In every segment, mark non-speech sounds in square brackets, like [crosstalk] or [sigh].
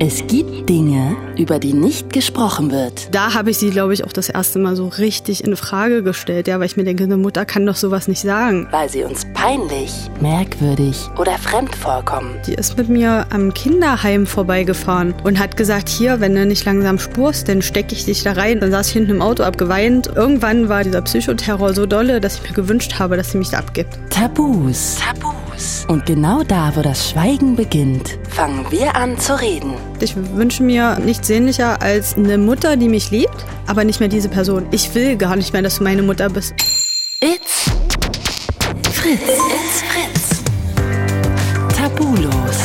Es gibt Dinge, über die nicht gesprochen wird. Da habe ich sie, glaube ich, auch das erste Mal so richtig in Frage gestellt, ja, weil ich mir denke, eine Mutter kann doch sowas nicht sagen. Weil sie uns peinlich, merkwürdig oder fremd vorkommen. Die ist mit mir am Kinderheim vorbeigefahren und hat gesagt, hier, wenn du nicht langsam spurst, dann stecke ich dich da rein. Dann saß ich hinten im Auto, hab geweint. Irgendwann war dieser Psychoterror so dolle, dass ich mir gewünscht habe, dass sie mich da abgibt. Tabus. Tabus. Und genau da, wo das Schweigen beginnt, fangen wir an zu reden. Ich wünsche mir nichts sehnlicher als eine Mutter, die mich liebt, aber nicht mehr diese Person. Ich will gar nicht mehr, dass du meine Mutter bist. It's Fritz. It's Fritz. Tabulos.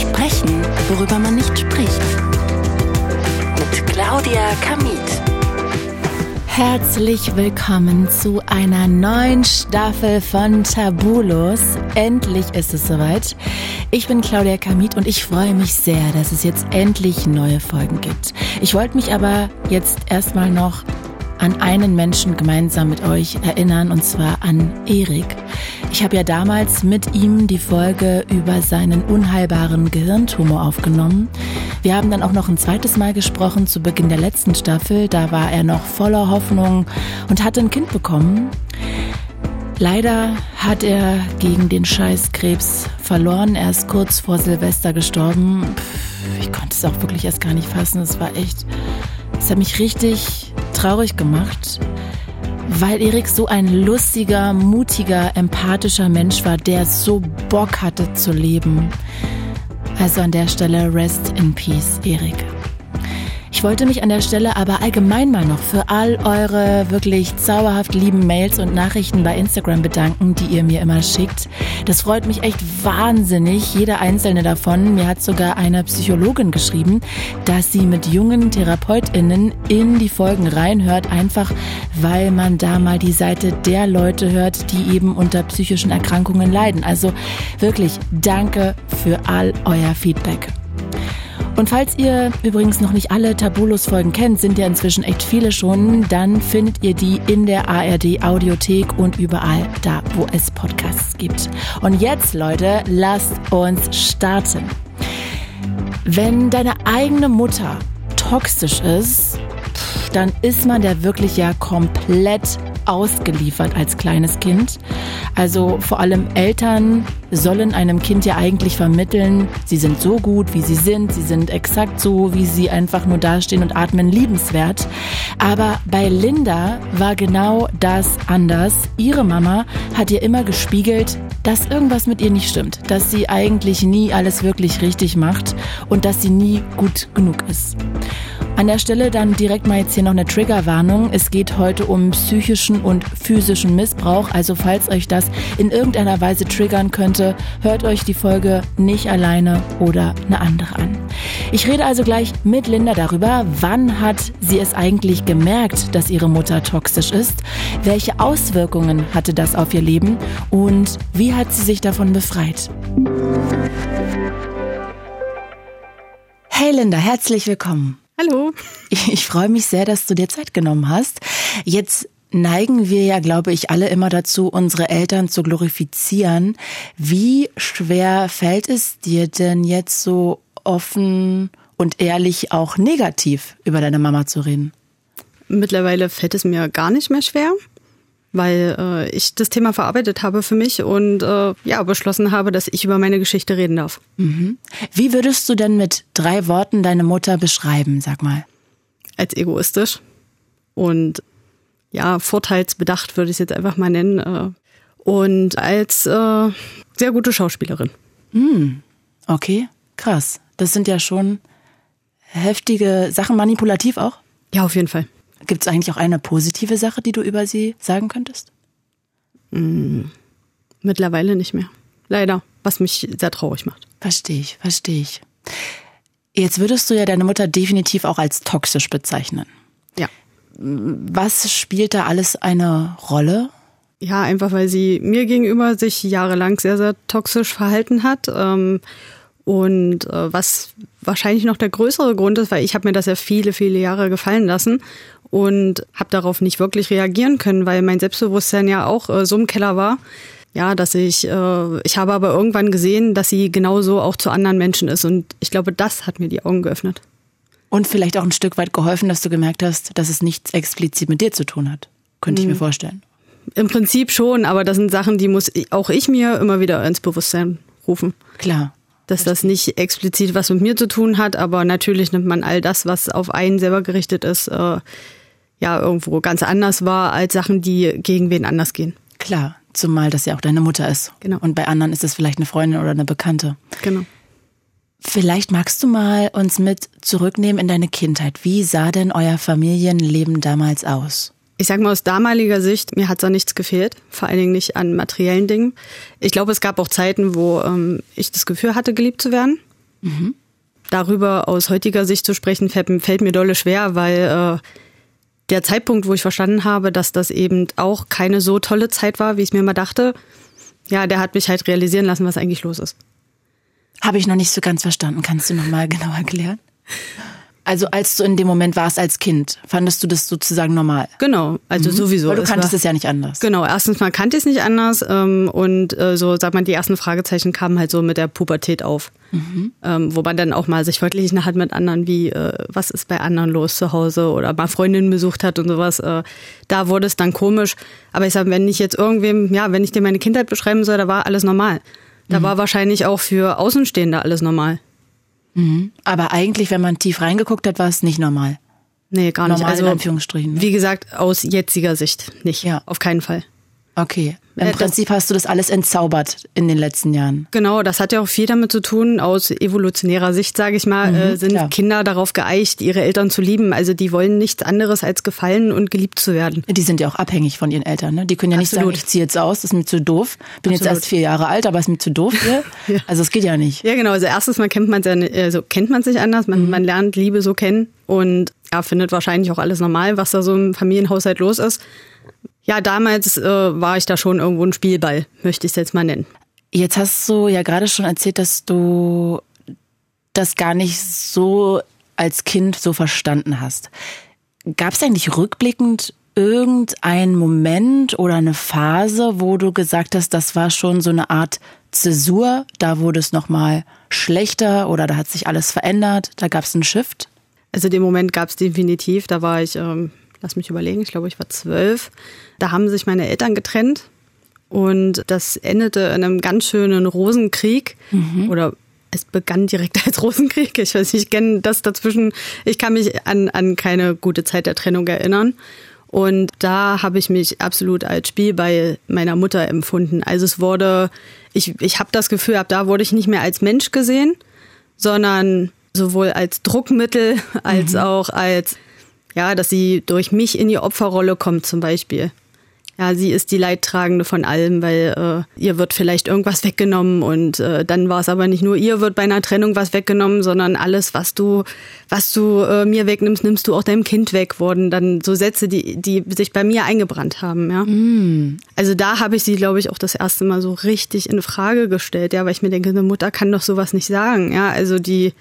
Sprechen, worüber man nicht spricht. Mit Claudia Kamit. Herzlich willkommen zu einer neuen Staffel von Tabulos. Endlich ist es soweit. Ich bin Claudia Kamit und ich freue mich sehr, dass es jetzt endlich neue Folgen gibt. Ich wollte mich aber jetzt erstmal noch an einen Menschen gemeinsam mit euch erinnern, und zwar an Erik. Ich habe ja damals mit ihm die Folge über seinen unheilbaren Gehirntumor aufgenommen. Wir haben dann auch noch ein zweites Mal gesprochen zu Beginn der letzten Staffel. Da war er noch voller Hoffnung und hatte ein Kind bekommen. Leider hat er gegen den Scheißkrebs verloren. Er ist kurz vor Silvester gestorben. Ich konnte es auch wirklich erst gar nicht fassen. Es war echt, es hat mich richtig traurig gemacht, weil Erik so ein lustiger, mutiger, empathischer Mensch war, der so Bock hatte zu leben. Also an der Stelle Rest in Peace, Erik. Ich wollte mich an der Stelle aber allgemein mal noch für all eure wirklich zauberhaft lieben Mails und Nachrichten bei Instagram bedanken, die ihr mir immer schickt. Das freut mich echt wahnsinnig, jeder einzelne davon. Mir hat sogar eine Psychologin geschrieben, dass sie mit jungen TherapeutInnen in die Folgen reinhört, einfach weil man da mal die Seite der Leute hört, die eben unter psychischen Erkrankungen leiden. Also wirklich danke für all euer Feedback. Und falls ihr übrigens noch nicht alle Tabulos-Folgen kennt, sind ja inzwischen echt viele schon, dann findet ihr die in der ARD Audiothek und überall da, wo es Podcasts gibt. Und jetzt, Leute, lasst uns starten. Wenn deine eigene Mutter toxisch ist, dann ist man der wirklich ja komplett ausgeliefert als kleines Kind. Also vor allem Eltern sollen einem Kind ja eigentlich vermitteln, sie sind so gut, wie sie sind, sie sind exakt so, wie sie einfach nur dastehen und atmen, liebenswert. Aber bei Linda war genau das anders. Ihre Mama hat ihr immer gespiegelt, dass irgendwas mit ihr nicht stimmt, dass sie eigentlich nie alles wirklich richtig macht und dass sie nie gut genug ist. An der Stelle dann direkt mal jetzt hier noch eine Triggerwarnung. Es geht heute um psychischen und physischen Missbrauch. Also falls euch das in irgendeiner Weise triggern könnte, hört euch die Folge nicht alleine oder eine andere an. Ich rede also gleich mit Linda darüber, wann hat sie es eigentlich gemerkt, dass ihre Mutter toxisch ist, welche Auswirkungen hatte das auf ihr Leben und wie hat sie sich davon befreit. Hey Linda, herzlich willkommen. Hallo. Ich, freue mich sehr, dass du dir Zeit genommen hast. Jetzt neigen wir ja, glaube ich, alle immer dazu, unsere Eltern zu glorifizieren. Wie schwer fällt es dir denn jetzt so offen und ehrlich auch negativ über deine Mama zu reden? Mittlerweile fällt es mir gar nicht mehr schwer, weil äh, ich das Thema verarbeitet habe für mich und äh, ja beschlossen habe, dass ich über meine Geschichte reden darf. Mhm. Wie würdest du denn mit drei Worten deine Mutter beschreiben, sag mal? Als egoistisch und ja vorteilsbedacht würde ich es jetzt einfach mal nennen äh, und als äh, sehr gute Schauspielerin. Hm. Okay, krass. Das sind ja schon heftige Sachen, manipulativ auch. Ja, auf jeden Fall. Gibt es eigentlich auch eine positive Sache, die du über sie sagen könntest? Mm, mittlerweile nicht mehr. Leider, was mich sehr traurig macht. Verstehe ich, verstehe ich. Jetzt würdest du ja deine Mutter definitiv auch als toxisch bezeichnen. Ja. Was spielt da alles eine Rolle? Ja, einfach weil sie mir gegenüber sich jahrelang sehr, sehr toxisch verhalten hat. Ähm, und äh, was wahrscheinlich noch der größere Grund ist, weil ich habe mir das ja viele, viele Jahre gefallen lassen und habe darauf nicht wirklich reagieren können, weil mein Selbstbewusstsein ja auch äh, so im Keller war. Ja, dass ich, äh, ich habe aber irgendwann gesehen, dass sie genauso auch zu anderen Menschen ist. Und ich glaube, das hat mir die Augen geöffnet. Und vielleicht auch ein Stück weit geholfen, dass du gemerkt hast, dass es nichts explizit mit dir zu tun hat. Könnte ich mir mhm. vorstellen. Im Prinzip schon, aber das sind Sachen, die muss auch ich mir immer wieder ins Bewusstsein rufen. Klar. Dass das nicht explizit was mit mir zu tun hat, aber natürlich nimmt man all das, was auf einen selber gerichtet ist, äh, ja, irgendwo ganz anders wahr als Sachen, die gegen wen anders gehen. Klar, zumal das ja auch deine Mutter ist. Genau. Und bei anderen ist es vielleicht eine Freundin oder eine Bekannte. Genau. Vielleicht magst du mal uns mit zurücknehmen in deine Kindheit. Wie sah denn euer Familienleben damals aus? Ich sag mal aus damaliger Sicht, mir hat da nichts gefehlt, vor allen Dingen nicht an materiellen Dingen. Ich glaube, es gab auch Zeiten, wo ähm, ich das Gefühl hatte, geliebt zu werden. Mhm. Darüber aus heutiger Sicht zu sprechen, fällt, fällt mir dolle schwer, weil äh, der Zeitpunkt, wo ich verstanden habe, dass das eben auch keine so tolle Zeit war, wie ich mir mal dachte, ja, der hat mich halt realisieren lassen, was eigentlich los ist. Habe ich noch nicht so ganz verstanden. Kannst du noch mal genau erklären? [laughs] Also als du in dem Moment warst als Kind, fandest du das sozusagen normal? Genau, also mhm. sowieso. Weil du kanntest es ja nicht anders. Genau, erstens mal kannte ich es nicht anders ähm, und äh, so, sagt man, die ersten Fragezeichen kamen halt so mit der Pubertät auf. Mhm. Ähm, wo man dann auch mal sich verglichen hat mit anderen, wie äh, was ist bei anderen los zu Hause oder mal Freundinnen besucht hat und sowas. Äh, da wurde es dann komisch. Aber ich sage, wenn ich jetzt irgendwem, ja, wenn ich dir meine Kindheit beschreiben soll, da war alles normal. Da mhm. war wahrscheinlich auch für Außenstehende alles normal. Mhm. Aber eigentlich, wenn man tief reingeguckt hat, war es nicht normal. Nee, gar nicht. Normal also, in Anführungsstrichen. Ne? Wie gesagt, aus jetziger Sicht nicht. Ja. Auf keinen Fall. Okay. Im äh, Prinzip hast du das alles entzaubert in den letzten Jahren. Genau, das hat ja auch viel damit zu tun. Aus evolutionärer Sicht, sage ich mal, mhm, äh, sind klar. Kinder darauf geeicht, ihre Eltern zu lieben. Also die wollen nichts anderes als gefallen und geliebt zu werden. Die sind ja auch abhängig von ihren Eltern. Ne? Die können ja nicht Absolut. sagen, ich ziehe jetzt aus, das ist mir zu doof. Bin Absolut. jetzt erst vier Jahre alt, aber ist mir zu doof [laughs] hier. ja. Also es geht ja nicht. Ja, genau. Also erstens mal kennt man ja, also kennt man sich anders. Man, mhm. man lernt Liebe so kennen und ja, findet wahrscheinlich auch alles normal, was da so im Familienhaushalt los ist. Ja, damals äh, war ich da schon irgendwo ein Spielball, möchte ich es jetzt mal nennen. Jetzt hast du ja gerade schon erzählt, dass du das gar nicht so als Kind so verstanden hast. Gab es eigentlich rückblickend irgendeinen Moment oder eine Phase, wo du gesagt hast, das war schon so eine Art Zäsur, da wurde es nochmal schlechter oder da hat sich alles verändert, da gab es einen Shift? Also den Moment gab es definitiv, da war ich ähm, lass mich überlegen, ich glaube, ich war zwölf. Da haben sich meine Eltern getrennt und das endete in einem ganz schönen Rosenkrieg mhm. oder es begann direkt [laughs] als Rosenkrieg. Ich weiß nicht, ich kenne das dazwischen. Ich kann mich an, an keine gute Zeit der Trennung erinnern. Und da habe ich mich absolut als Spiel bei meiner Mutter empfunden. Also es wurde, ich, ich habe das Gefühl, ab da wurde ich nicht mehr als Mensch gesehen, sondern sowohl als Druckmittel [laughs] als mhm. auch als ja, dass sie durch mich in die Opferrolle kommt zum Beispiel. Ja, sie ist die Leidtragende von allem, weil äh, ihr wird vielleicht irgendwas weggenommen und äh, dann war es aber nicht nur ihr wird bei einer Trennung was weggenommen, sondern alles, was du, was du äh, mir wegnimmst, nimmst du auch deinem Kind weg, wurden dann so Sätze, die, die sich bei mir eingebrannt haben, ja. Mm. Also da habe ich sie, glaube ich, auch das erste Mal so richtig in Frage gestellt, ja, weil ich mir denke, eine Mutter kann doch sowas nicht sagen, ja. Also die,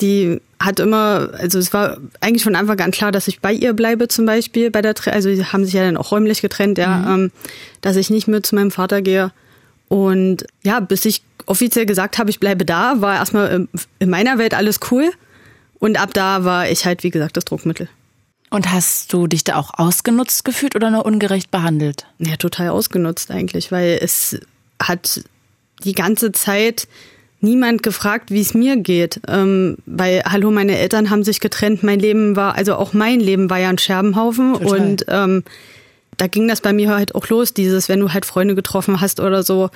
die hat immer, also es war eigentlich von Anfang an klar, dass ich bei ihr bleibe zum Beispiel bei der, also sie haben sich ja dann auch räumlich getrennt, ja, mhm. ähm, dass ich nicht mehr zu meinem Vater gehe. Und ja, bis ich offiziell gesagt habe, ich bleibe da, war erstmal in meiner Welt alles cool. Und ab da war ich halt, wie gesagt, das Druckmittel. Und hast du dich da auch ausgenutzt gefühlt oder nur ungerecht behandelt? Ja, total ausgenutzt eigentlich, weil es hat die ganze Zeit niemand gefragt, wie es mir geht. Ähm, weil, hallo, meine Eltern haben sich getrennt, mein Leben war, also auch mein Leben war ja ein Scherbenhaufen Total. und ähm, da ging das bei mir halt auch los, dieses, wenn du halt Freunde getroffen hast oder so,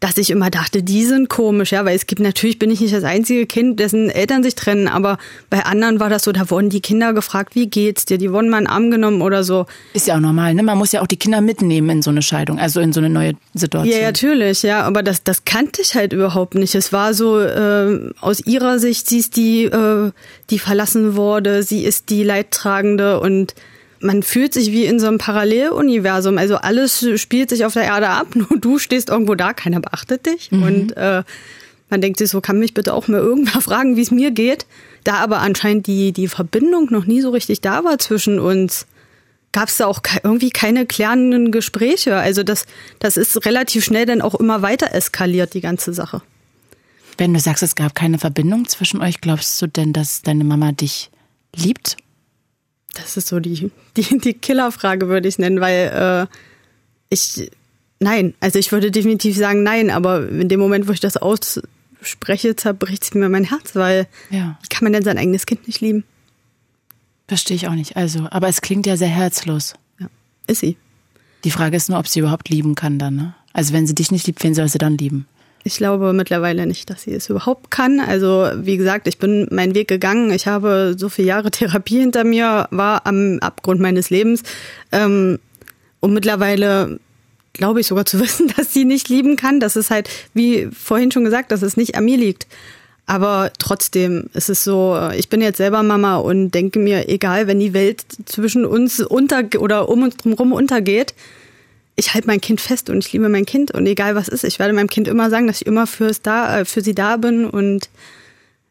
dass ich immer dachte, die sind komisch, ja, weil es gibt natürlich bin ich nicht das einzige Kind, dessen Eltern sich trennen, aber bei anderen war das so, da wurden die Kinder gefragt, wie geht's dir? Die wurden mal in den Arm genommen oder so. Ist ja auch normal, ne? Man muss ja auch die Kinder mitnehmen in so eine Scheidung, also in so eine neue Situation. Ja, natürlich, ja, aber das das kannte ich halt überhaupt nicht. Es war so äh, aus ihrer Sicht, sie ist die äh, die verlassen wurde, sie ist die Leidtragende und man fühlt sich wie in so einem Paralleluniversum. Also alles spielt sich auf der Erde ab, [laughs] nur du stehst irgendwo da, keiner beachtet dich. Mhm. Und äh, man denkt sich so, kann mich bitte auch mal irgendwer [laughs] fragen, wie es mir geht. Da aber anscheinend die, die Verbindung noch nie so richtig da war zwischen uns, gab es da auch irgendwie keine klärenden Gespräche. Also das, das ist relativ schnell dann auch immer weiter eskaliert, die ganze Sache. Wenn du sagst, es gab keine Verbindung zwischen euch, glaubst du denn, dass deine Mama dich liebt? Das ist so die, [laughs] die, die Killerfrage, würde ich nennen, weil äh, ich, nein, also ich würde definitiv sagen nein, aber in dem Moment, wo ich das ausspreche, zerbricht mir mein Herz, weil ja. wie kann man denn sein eigenes Kind nicht lieben? Verstehe ich auch nicht. Also, aber es klingt ja sehr herzlos. Ja, ist sie. Die Frage ist nur, ob sie überhaupt lieben kann dann, ne? Also wenn sie dich nicht liebt, wen soll sie dann lieben? Ich glaube mittlerweile nicht, dass sie es überhaupt kann. Also wie gesagt, ich bin meinen Weg gegangen. Ich habe so viele Jahre [laughs] Therapie hinter mir, war am Abgrund meines Lebens. Ähm, und mittlerweile glaube ich sogar zu [laughs] wissen, dass sie nicht lieben kann. Das ist halt, wie vorhin schon gesagt, dass es nicht an mir liegt. Aber trotzdem ist es so, ich bin jetzt selber Mama und denke mir, egal, wenn die Welt zwischen uns unter oder um uns drumherum untergeht, ich halte mein Kind fest und ich liebe mein Kind und egal was ist, ich werde meinem Kind immer sagen, dass ich immer fürs da, äh, für sie da bin und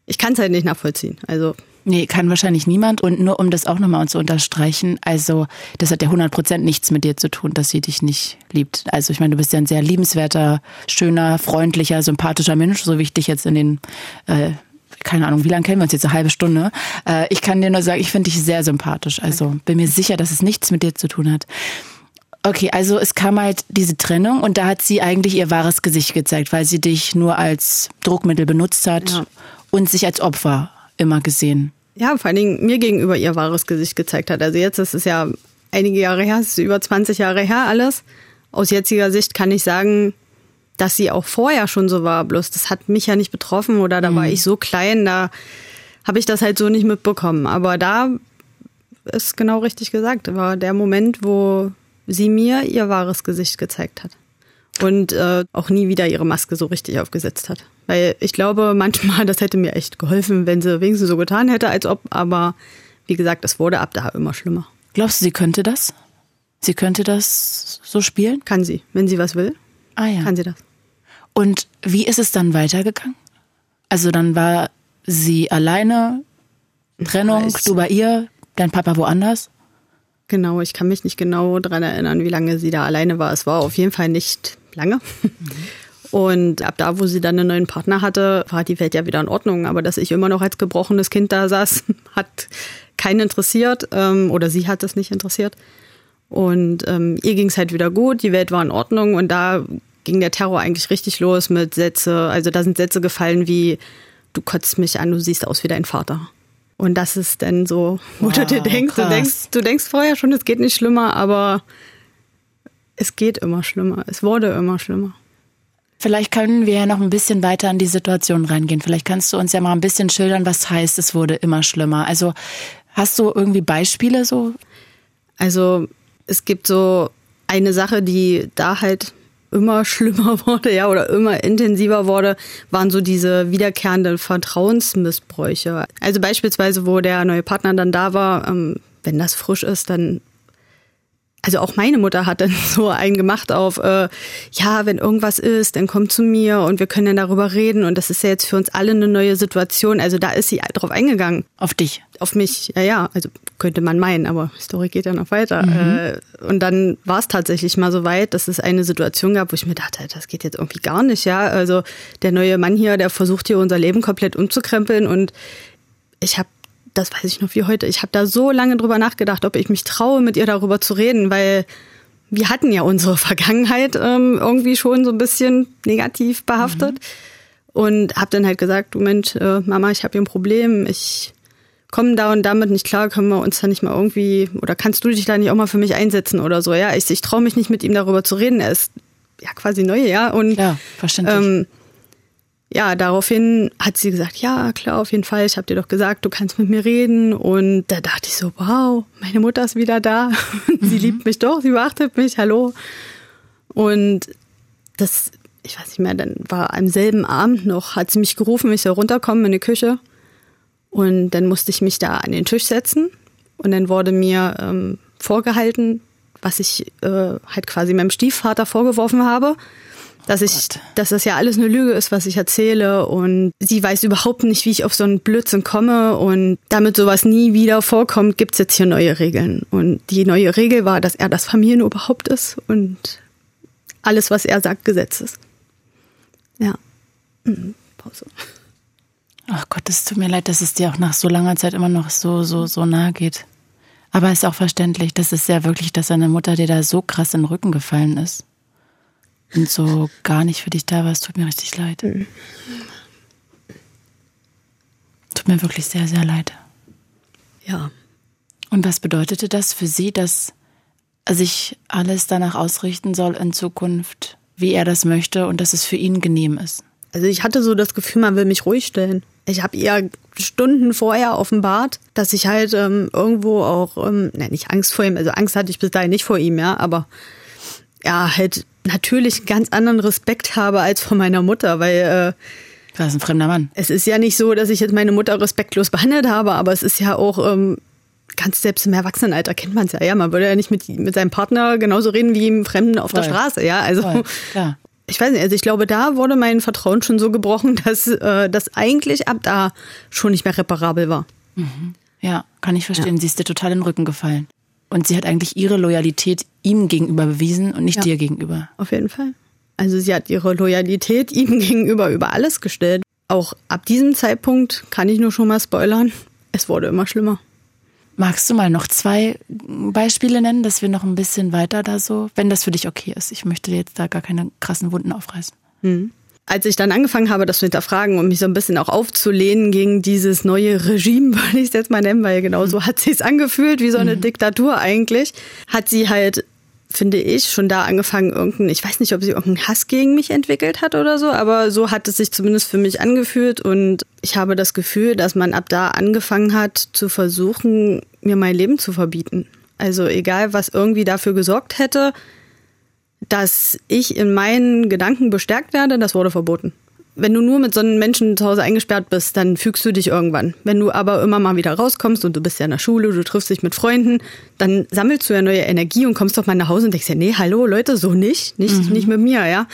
ich kann es halt nicht nachvollziehen. Also Nee, kann wahrscheinlich niemand. Und nur um das auch nochmal zu unterstreichen, also das hat ja 100 Prozent nichts mit dir zu tun, dass sie dich nicht liebt. Also ich meine, du bist ja ein sehr liebenswerter, schöner, freundlicher, sympathischer Mensch, so wie ich dich jetzt in den, äh, keine Ahnung, wie lange kennen wir uns jetzt, eine halbe Stunde. Äh, ich kann dir nur sagen, ich finde dich sehr sympathisch. Also bin mir sicher, dass es nichts mit dir zu tun hat. Okay, also es kam halt diese Trennung und da hat sie eigentlich ihr wahres Gesicht gezeigt, weil sie dich nur als Druckmittel benutzt hat ja. und sich als Opfer immer gesehen. Ja, vor allen Dingen mir gegenüber ihr wahres Gesicht gezeigt hat. Also jetzt ist es ja einige Jahre her, es ist über 20 Jahre her alles. Aus jetziger Sicht kann ich sagen, dass sie auch vorher schon so war. Bloß das hat mich ja nicht betroffen oder da mhm. war ich so klein, da habe ich das halt so nicht mitbekommen. Aber da ist genau richtig gesagt, war der Moment, wo sie mir ihr wahres Gesicht gezeigt hat und äh, auch nie wieder ihre Maske so richtig aufgesetzt hat. Weil ich glaube, manchmal, [laughs] das hätte mir echt geholfen, wenn sie wenigstens so getan hätte, als ob, aber wie gesagt, es wurde ab da immer schlimmer. Glaubst du, sie könnte das? Sie könnte das so spielen? Kann sie, wenn sie was will. Ah ja. Kann sie das. Und wie ist es dann weitergegangen? Also dann war sie alleine, Trennung, du bei ihr, dein Papa woanders? Genau, ich kann mich nicht genau daran erinnern, wie lange sie da alleine war. Es war auf jeden Fall nicht lange. Mhm. Und ab da, wo sie dann einen neuen Partner hatte, war die Welt ja wieder in Ordnung. Aber dass ich immer noch als gebrochenes Kind da saß, [laughs] hat keinen interessiert ähm, oder sie hat es nicht interessiert. Und ähm, ihr ging es halt wieder gut, die Welt war in Ordnung und da ging der Terror eigentlich richtig los mit Sätze. Also da sind Sätze gefallen wie, du kotzt mich an, du siehst aus wie dein Vater. Und das ist dann so, wo wow, du dir denkst, du denkst, du denkst vorher schon, es geht nicht schlimmer, aber es geht immer schlimmer. Es wurde immer schlimmer. Vielleicht können wir ja noch ein bisschen weiter in die Situation reingehen. Vielleicht kannst du uns ja mal ein bisschen schildern, was heißt, es wurde immer schlimmer. Also hast du irgendwie Beispiele so? Also es gibt so eine Sache, die da halt immer [laughs] schlimmer wurde, ja, oder immer intensiver wurde, waren so diese wiederkehrenden Vertrauensmissbräuche. Also beispielsweise, wo der neue Partner dann da war, ähm, wenn das frisch ist, dann also auch meine Mutter hat dann [laughs] so einen gemacht auf, äh, ja, wenn irgendwas ist, dann komm zu mir und wir können dann darüber reden. Und das ist ja jetzt für uns alle eine neue Situation. Also da ist sie drauf eingegangen. Auf dich? Auf mich, ja, ja. Also könnte man meinen, aber die Story geht ja noch weiter. Mhm. Äh, und dann war es tatsächlich mal so weit, dass es eine Situation gab, wo ich mir dachte, das geht jetzt irgendwie gar nicht, ja. Also der neue Mann hier, der versucht hier unser Leben komplett umzukrempeln und ich habe das weiß ich noch wie heute. Ich habe da so lange drüber nachgedacht, ob ich mich traue, mit ihr darüber zu reden, weil wir hatten ja unsere [laughs] Vergangenheit ähm, irgendwie schon so ein bisschen negativ behaftet. Mhm. Und habe dann halt gesagt, du Mensch, äh, Mama, ich habe hier ein Problem, ich komme da und damit nicht klar, können wir uns da nicht mal irgendwie, oder kannst du dich da nicht auch mal für mich einsetzen oder so, ja? Ich, ich traue mich nicht mit ihm darüber zu reden, er ist ja quasi neu, ja. Und ja, verständlich. Ähm, ja, daraufhin hat sie gesagt, ja, klar, auf jeden Fall, ich habe dir doch gesagt, du kannst mit mir reden. Und da dachte ich so, wow, meine Mutter ist wieder da. [laughs] sie mhm. liebt mich doch, sie wartet mich, hallo. Und das, ich weiß nicht mehr, dann war am selben Abend noch, hat sie mich gerufen, ich soll runterkommen in die Küche. Und dann musste ich mich da an den Tisch setzen. Und dann wurde mir ähm, vorgehalten, was ich äh, halt quasi meinem Stiefvater vorgeworfen habe dass ich, Gott. dass das ja alles eine Lüge ist, was ich erzähle und sie weiß überhaupt nicht, wie ich auf so einen Blödsinn komme und damit sowas nie wieder vorkommt, gibt's jetzt hier neue Regeln. Und die neue Regel war, dass er das Familienoberhaupt ist und alles, was er sagt, Gesetz ist. Ja. Mhm. Pause. Ach Gott, es tut mir leid, dass es dir auch nach so langer Zeit immer noch so, so, so nahe geht. Aber es ist auch verständlich, das ist ja wirklich, dass deine Mutter dir da so krass in den Rücken gefallen ist. Und so gar nicht für dich da war. Es tut mir richtig leid. Mhm. Tut mir wirklich sehr, sehr leid. Ja. Und was bedeutete das für sie, dass sich alles danach ausrichten soll in Zukunft, wie er das möchte und dass es für ihn genehm ist? Also ich hatte so das Gefühl, man will mich ruhig stellen. Ich habe ihr Stunden vorher offenbart, dass ich halt ähm, irgendwo auch, ähm, ne, nicht Angst vor ihm, also Angst hatte ich bis dahin nicht vor ihm, ja, aber ja, halt natürlich einen ganz anderen Respekt habe als vor meiner Mutter, weil äh, das ist ein fremder Mann. Es ist ja nicht so, dass ich jetzt meine Mutter respektlos behandelt habe, aber es ist ja auch ähm, ganz selbst im Erwachsenenalter kennt man es ja. Ja, man würde ja nicht mit, mit seinem Partner genauso reden wie im Fremden auf Voll. der Straße. Ja, also Voll. Klar [laughs] ich weiß nicht, also ich glaube, da wurde mein Vertrauen schon so gebrochen, dass äh, das eigentlich ab da schon nicht mehr reparabel war. Mhm. Ja, kann ich verstehen. Ja. Sie ist dir total in den Rücken gefallen. Und sie hat eigentlich ihre Loyalität ihm gegenüber bewiesen und nicht ja. dir gegenüber. Auf jeden Fall. Also sie hat ihre Loyalität [laughs] ihm gegenüber über alles gestellt. Auch ab diesem Zeitpunkt kann ich nur schon mal spoilern. Es wurde immer schlimmer. Magst du mal noch zwei Beispiele nennen, dass wir noch ein bisschen weiter da so, wenn das für dich okay ist? Ich möchte jetzt da gar keine krassen Wunden aufreißen. Mhm. Als ich dann angefangen habe, das zu hinterfragen und mich so ein bisschen auch aufzulehnen gegen dieses neue Regime, [laughs] würde ich es jetzt mal nennen, weil genau so hat sie es angefühlt, wie so eine mhm. Diktatur eigentlich, hat sie halt finde ich, schon da angefangen, irgendein, ich weiß nicht, ob sie irgendeinen Hass gegen mich entwickelt hat oder so, aber so hat es sich zumindest für mich angefühlt und ich habe das Gefühl, dass man ab da angefangen hat zu versuchen, mir mein Leben zu verbieten. Also egal, was irgendwie dafür gesorgt hätte, dass ich in meinen Gedanken bestärkt werde, das wurde verboten wenn du nur mit so einem Menschen zu Hause eingesperrt bist, dann fügst du dich irgendwann. Wenn du aber immer mal wieder rauskommst und du bist ja in der Schule, du triffst dich mit Freunden, dann sammelst du ja neue Energie und kommst doch mal nach Hause und denkst ja, nee, hallo Leute, so nicht, nicht, mhm. nicht mit mir, ja.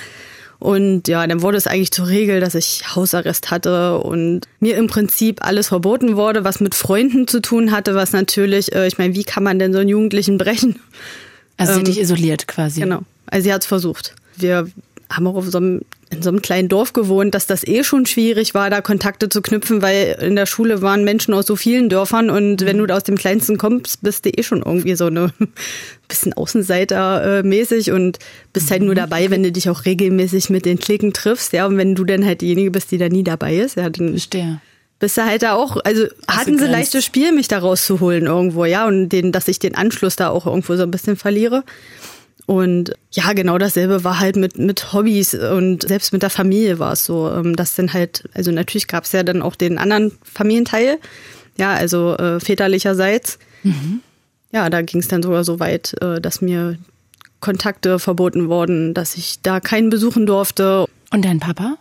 Und ja, dann wurde es eigentlich zur Regel, dass ich Hausarrest hatte und mir im Prinzip alles verboten wurde, was mit Freunden zu tun hatte, was natürlich, äh, ich meine, wie kann man denn so einen Jugendlichen brechen? Also sie ähm, dich isoliert quasi. Genau. Also sie hat es versucht. Wir haben auch so einem, in so einem kleinen Dorf gewohnt, dass das eh schon schwierig war, da Kontakte zu knüpfen, weil in der Schule waren Menschen aus so vielen Dörfern und wenn du da aus dem kleinsten kommst, bist du eh schon irgendwie so eine [laughs] bisschen Außenseiter-mäßig und bist halt nur mhm. dabei, wenn du dich auch regelmäßig mit den Klicken triffst, ja, und wenn du dann halt diejenige bist, die da nie dabei ist, ja, dann Verstehe. bist du halt da auch, also hatten sie leichtes Spiel, mich da rauszuholen irgendwo, ja, und den, dass ich den Anschluss da auch irgendwo so ein bisschen verliere. Und ja, genau dasselbe war halt mit, mit Hobbys und selbst mit der Familie war es so, ähm, dass dann halt, also natürlich gab es ja dann auch den anderen Familienteil, ja, also äh, väterlicherseits. Mhm. Ja, da ging es dann sogar so weit, äh, dass mir Kontakte verboten wurden, dass ich da keinen besuchen durfte. Und dein Papa?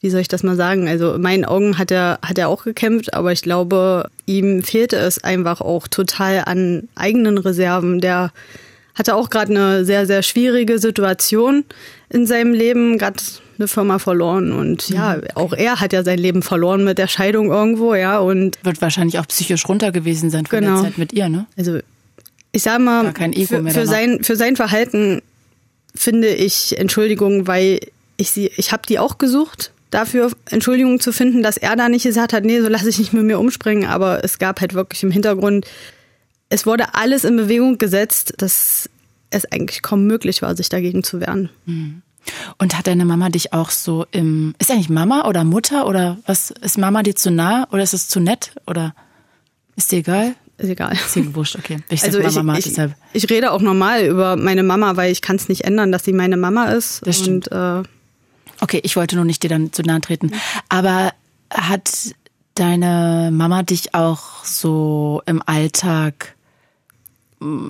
Wie soll ich das mal sagen? Also in meinen Augen hat er, hat er auch gekämpft, aber ich glaube, ihm fehlte es einfach auch total an eigenen Reserven. Der hatte auch gerade eine sehr, sehr schwierige Situation in seinem Leben, gerade eine Firma verloren und ja, mhm. auch er hat ja sein Leben verloren mit der Scheidung irgendwo, ja, und wird wahrscheinlich auch psychisch runter gewesen sein von genau. der Zeit mit ihr, ne? Also ich sag mal, für, für sein für sein Verhalten finde ich Entschuldigung, weil ich sie ich habe die auch gesucht, dafür Entschuldigung zu finden, dass er da nicht gesagt hat, nee, so lasse ich nicht mit mir umspringen, aber es gab halt wirklich im Hintergrund es wurde alles in Bewegung gesetzt, dass es eigentlich kaum möglich war, sich dagegen zu wehren. Mhm. Und hat deine Mama dich auch so im, ist eigentlich Mama oder Mutter oder was, ist Mama dir zu nah oder ist es zu nett oder ist dir egal? Ist egal. Ist dir gewusst, okay. Ich also ich, Mama, ich, ich rede auch normal über meine Mama, weil ich kann es nicht ändern, dass sie meine Mama ist. Das stimmt. Und, äh, okay, ich wollte nur nicht dir dann zu nahe treten. Aber hat deine Mama dich auch so im Alltag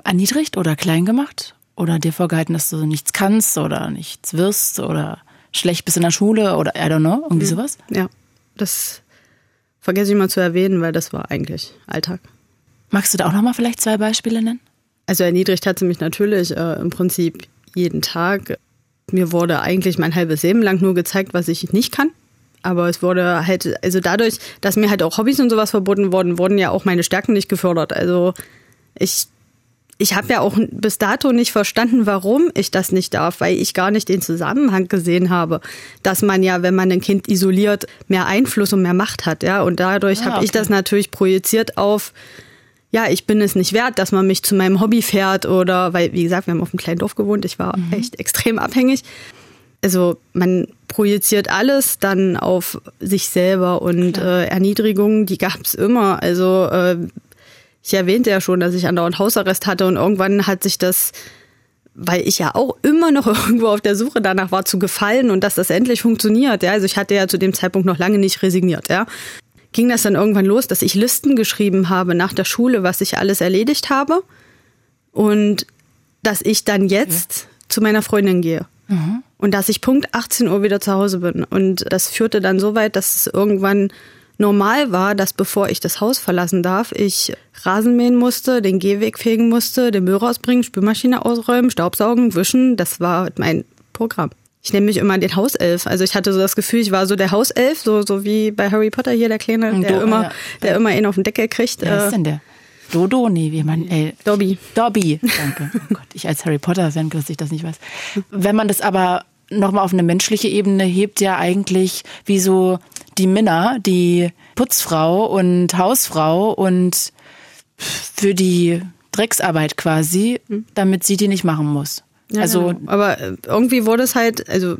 erniedrigt oder klein gemacht? Oder dir vorgehalten, dass du nichts kannst oder nichts wirst oder schlecht bist in der Schule oder I don't know, irgendwie mhm. sowas? Ja, das vergesse ich mal zu erwähnen, weil das war eigentlich Alltag. Magst du da auch nochmal vielleicht zwei Beispiele nennen? Also erniedrigt hat sie mich natürlich äh, im Prinzip jeden Tag. mir wurde eigentlich mein halbes Leben lang nur gezeigt, was ich nicht kann. Aber es wurde halt, also dadurch, dass mir halt auch Hobbys und sowas verboten wurden, wurden ja auch meine Stärken nicht gefördert. Also ich, ich habe ja auch bis dato nicht verstanden, warum ich das nicht darf, weil ich gar nicht den Zusammenhang gesehen habe, dass man ja, wenn man ein Kind isoliert, mehr Einfluss und mehr Macht hat, ja. Und dadurch ah, habe okay. ich das natürlich projiziert auf, ja, ich bin es nicht wert, dass man mich zu meinem Hobby fährt oder, weil, wie gesagt, wir haben auf einem kleinen Dorf gewohnt, ich war mhm. echt extrem abhängig. Also man projiziert alles dann auf sich selber und äh, Erniedrigungen, die gab es immer. Also äh, ich erwähnte ja schon, dass ich andauernd Hausarrest hatte und irgendwann hat sich das, weil ich ja auch immer noch [laughs] irgendwo auf der Suche danach war, zu gefallen und dass das endlich funktioniert. Ja, also ich hatte ja zu dem Zeitpunkt noch lange nicht resigniert. Ja, ging das dann irgendwann los, dass ich Listen geschrieben habe nach der Schule, was ich alles erledigt habe und dass ich dann jetzt ja. zu meiner Freundin gehe. Mhm. Und dass ich Punkt 18 Uhr wieder zu Hause bin. Und das führte dann so weit, dass es irgendwann normal war, dass bevor ich das Haus verlassen darf, ich Rasen mähen musste, den Gehweg fegen musste, den Müll rausbringen, Spülmaschine ausräumen, Staubsaugen, wischen. Das war mein Programm. Ich nenne mich immer den Hauself. Also ich hatte so das Gefühl, ich war so der Hauself, so, so wie bei Harry Potter hier, der Kleine, der Do, immer, ja. der immer ihn auf den Deckel kriegt. Wer ist äh, denn der? Dodo? Nee, wie man, ey. Dobby. Dobby, danke. Oh Gott, ich als Harry Potter-Fan, dass ich das nicht weiß. Wenn man das aber nochmal auf eine menschliche Ebene hebt, ja eigentlich wie so die Minna, die Putzfrau und Hausfrau und für die Drecksarbeit quasi, hm. damit sie die nicht machen muss. Ja, also, genau. aber äh, irgendwie wurde es halt, also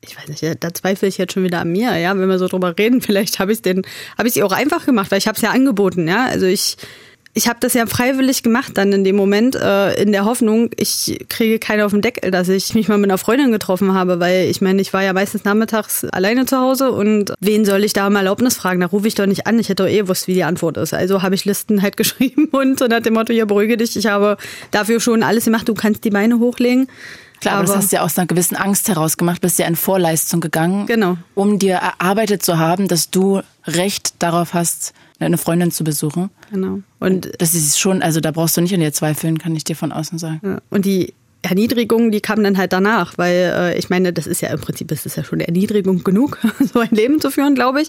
ich weiß nicht, da zweifle ich jetzt schon wieder an mir, ja, wenn wir so drüber reden, [laughs] vielleicht habe ich es den, habe ich ihr auch einfach gemacht, weil ich habe es ja angeboten, ja. Also ich ich habe das ja freiwillig gemacht dann in dem Moment, äh, in der Hoffnung, ich kriege keinen auf den Deckel, dass ich mich mal mit einer Freundin getroffen habe, weil ich meine, ich war ja meistens nachmittags alleine zu Hause und wen soll ich da um Erlaubnis fragen? Da rufe ich doch nicht an, ich hätte doch eh gewusst, wie die Antwort ist. Also habe ich Listen halt [laughs] geschrieben und so nach dem Motto, hier beruhige dich, ich habe dafür schon alles gemacht, du kannst die Beine hochlegen. Klar, aber, das hast du ja aus einer gewissen Angst heraus gemacht, bist ja in Vorleistung gegangen, genau. um dir erarbeitet zu haben, dass du Recht darauf hast, eine Freundin zu besuchen. Genau. Und das ist schon, also da brauchst du nicht an dir zweifeln, kann ich dir von außen sagen. Ja. Und die Erniedrigung, die kam dann halt danach, weil äh, ich meine, das ist ja im Prinzip, das ist ja schon Erniedrigung genug, [laughs] so ein Leben zu führen, glaube ich.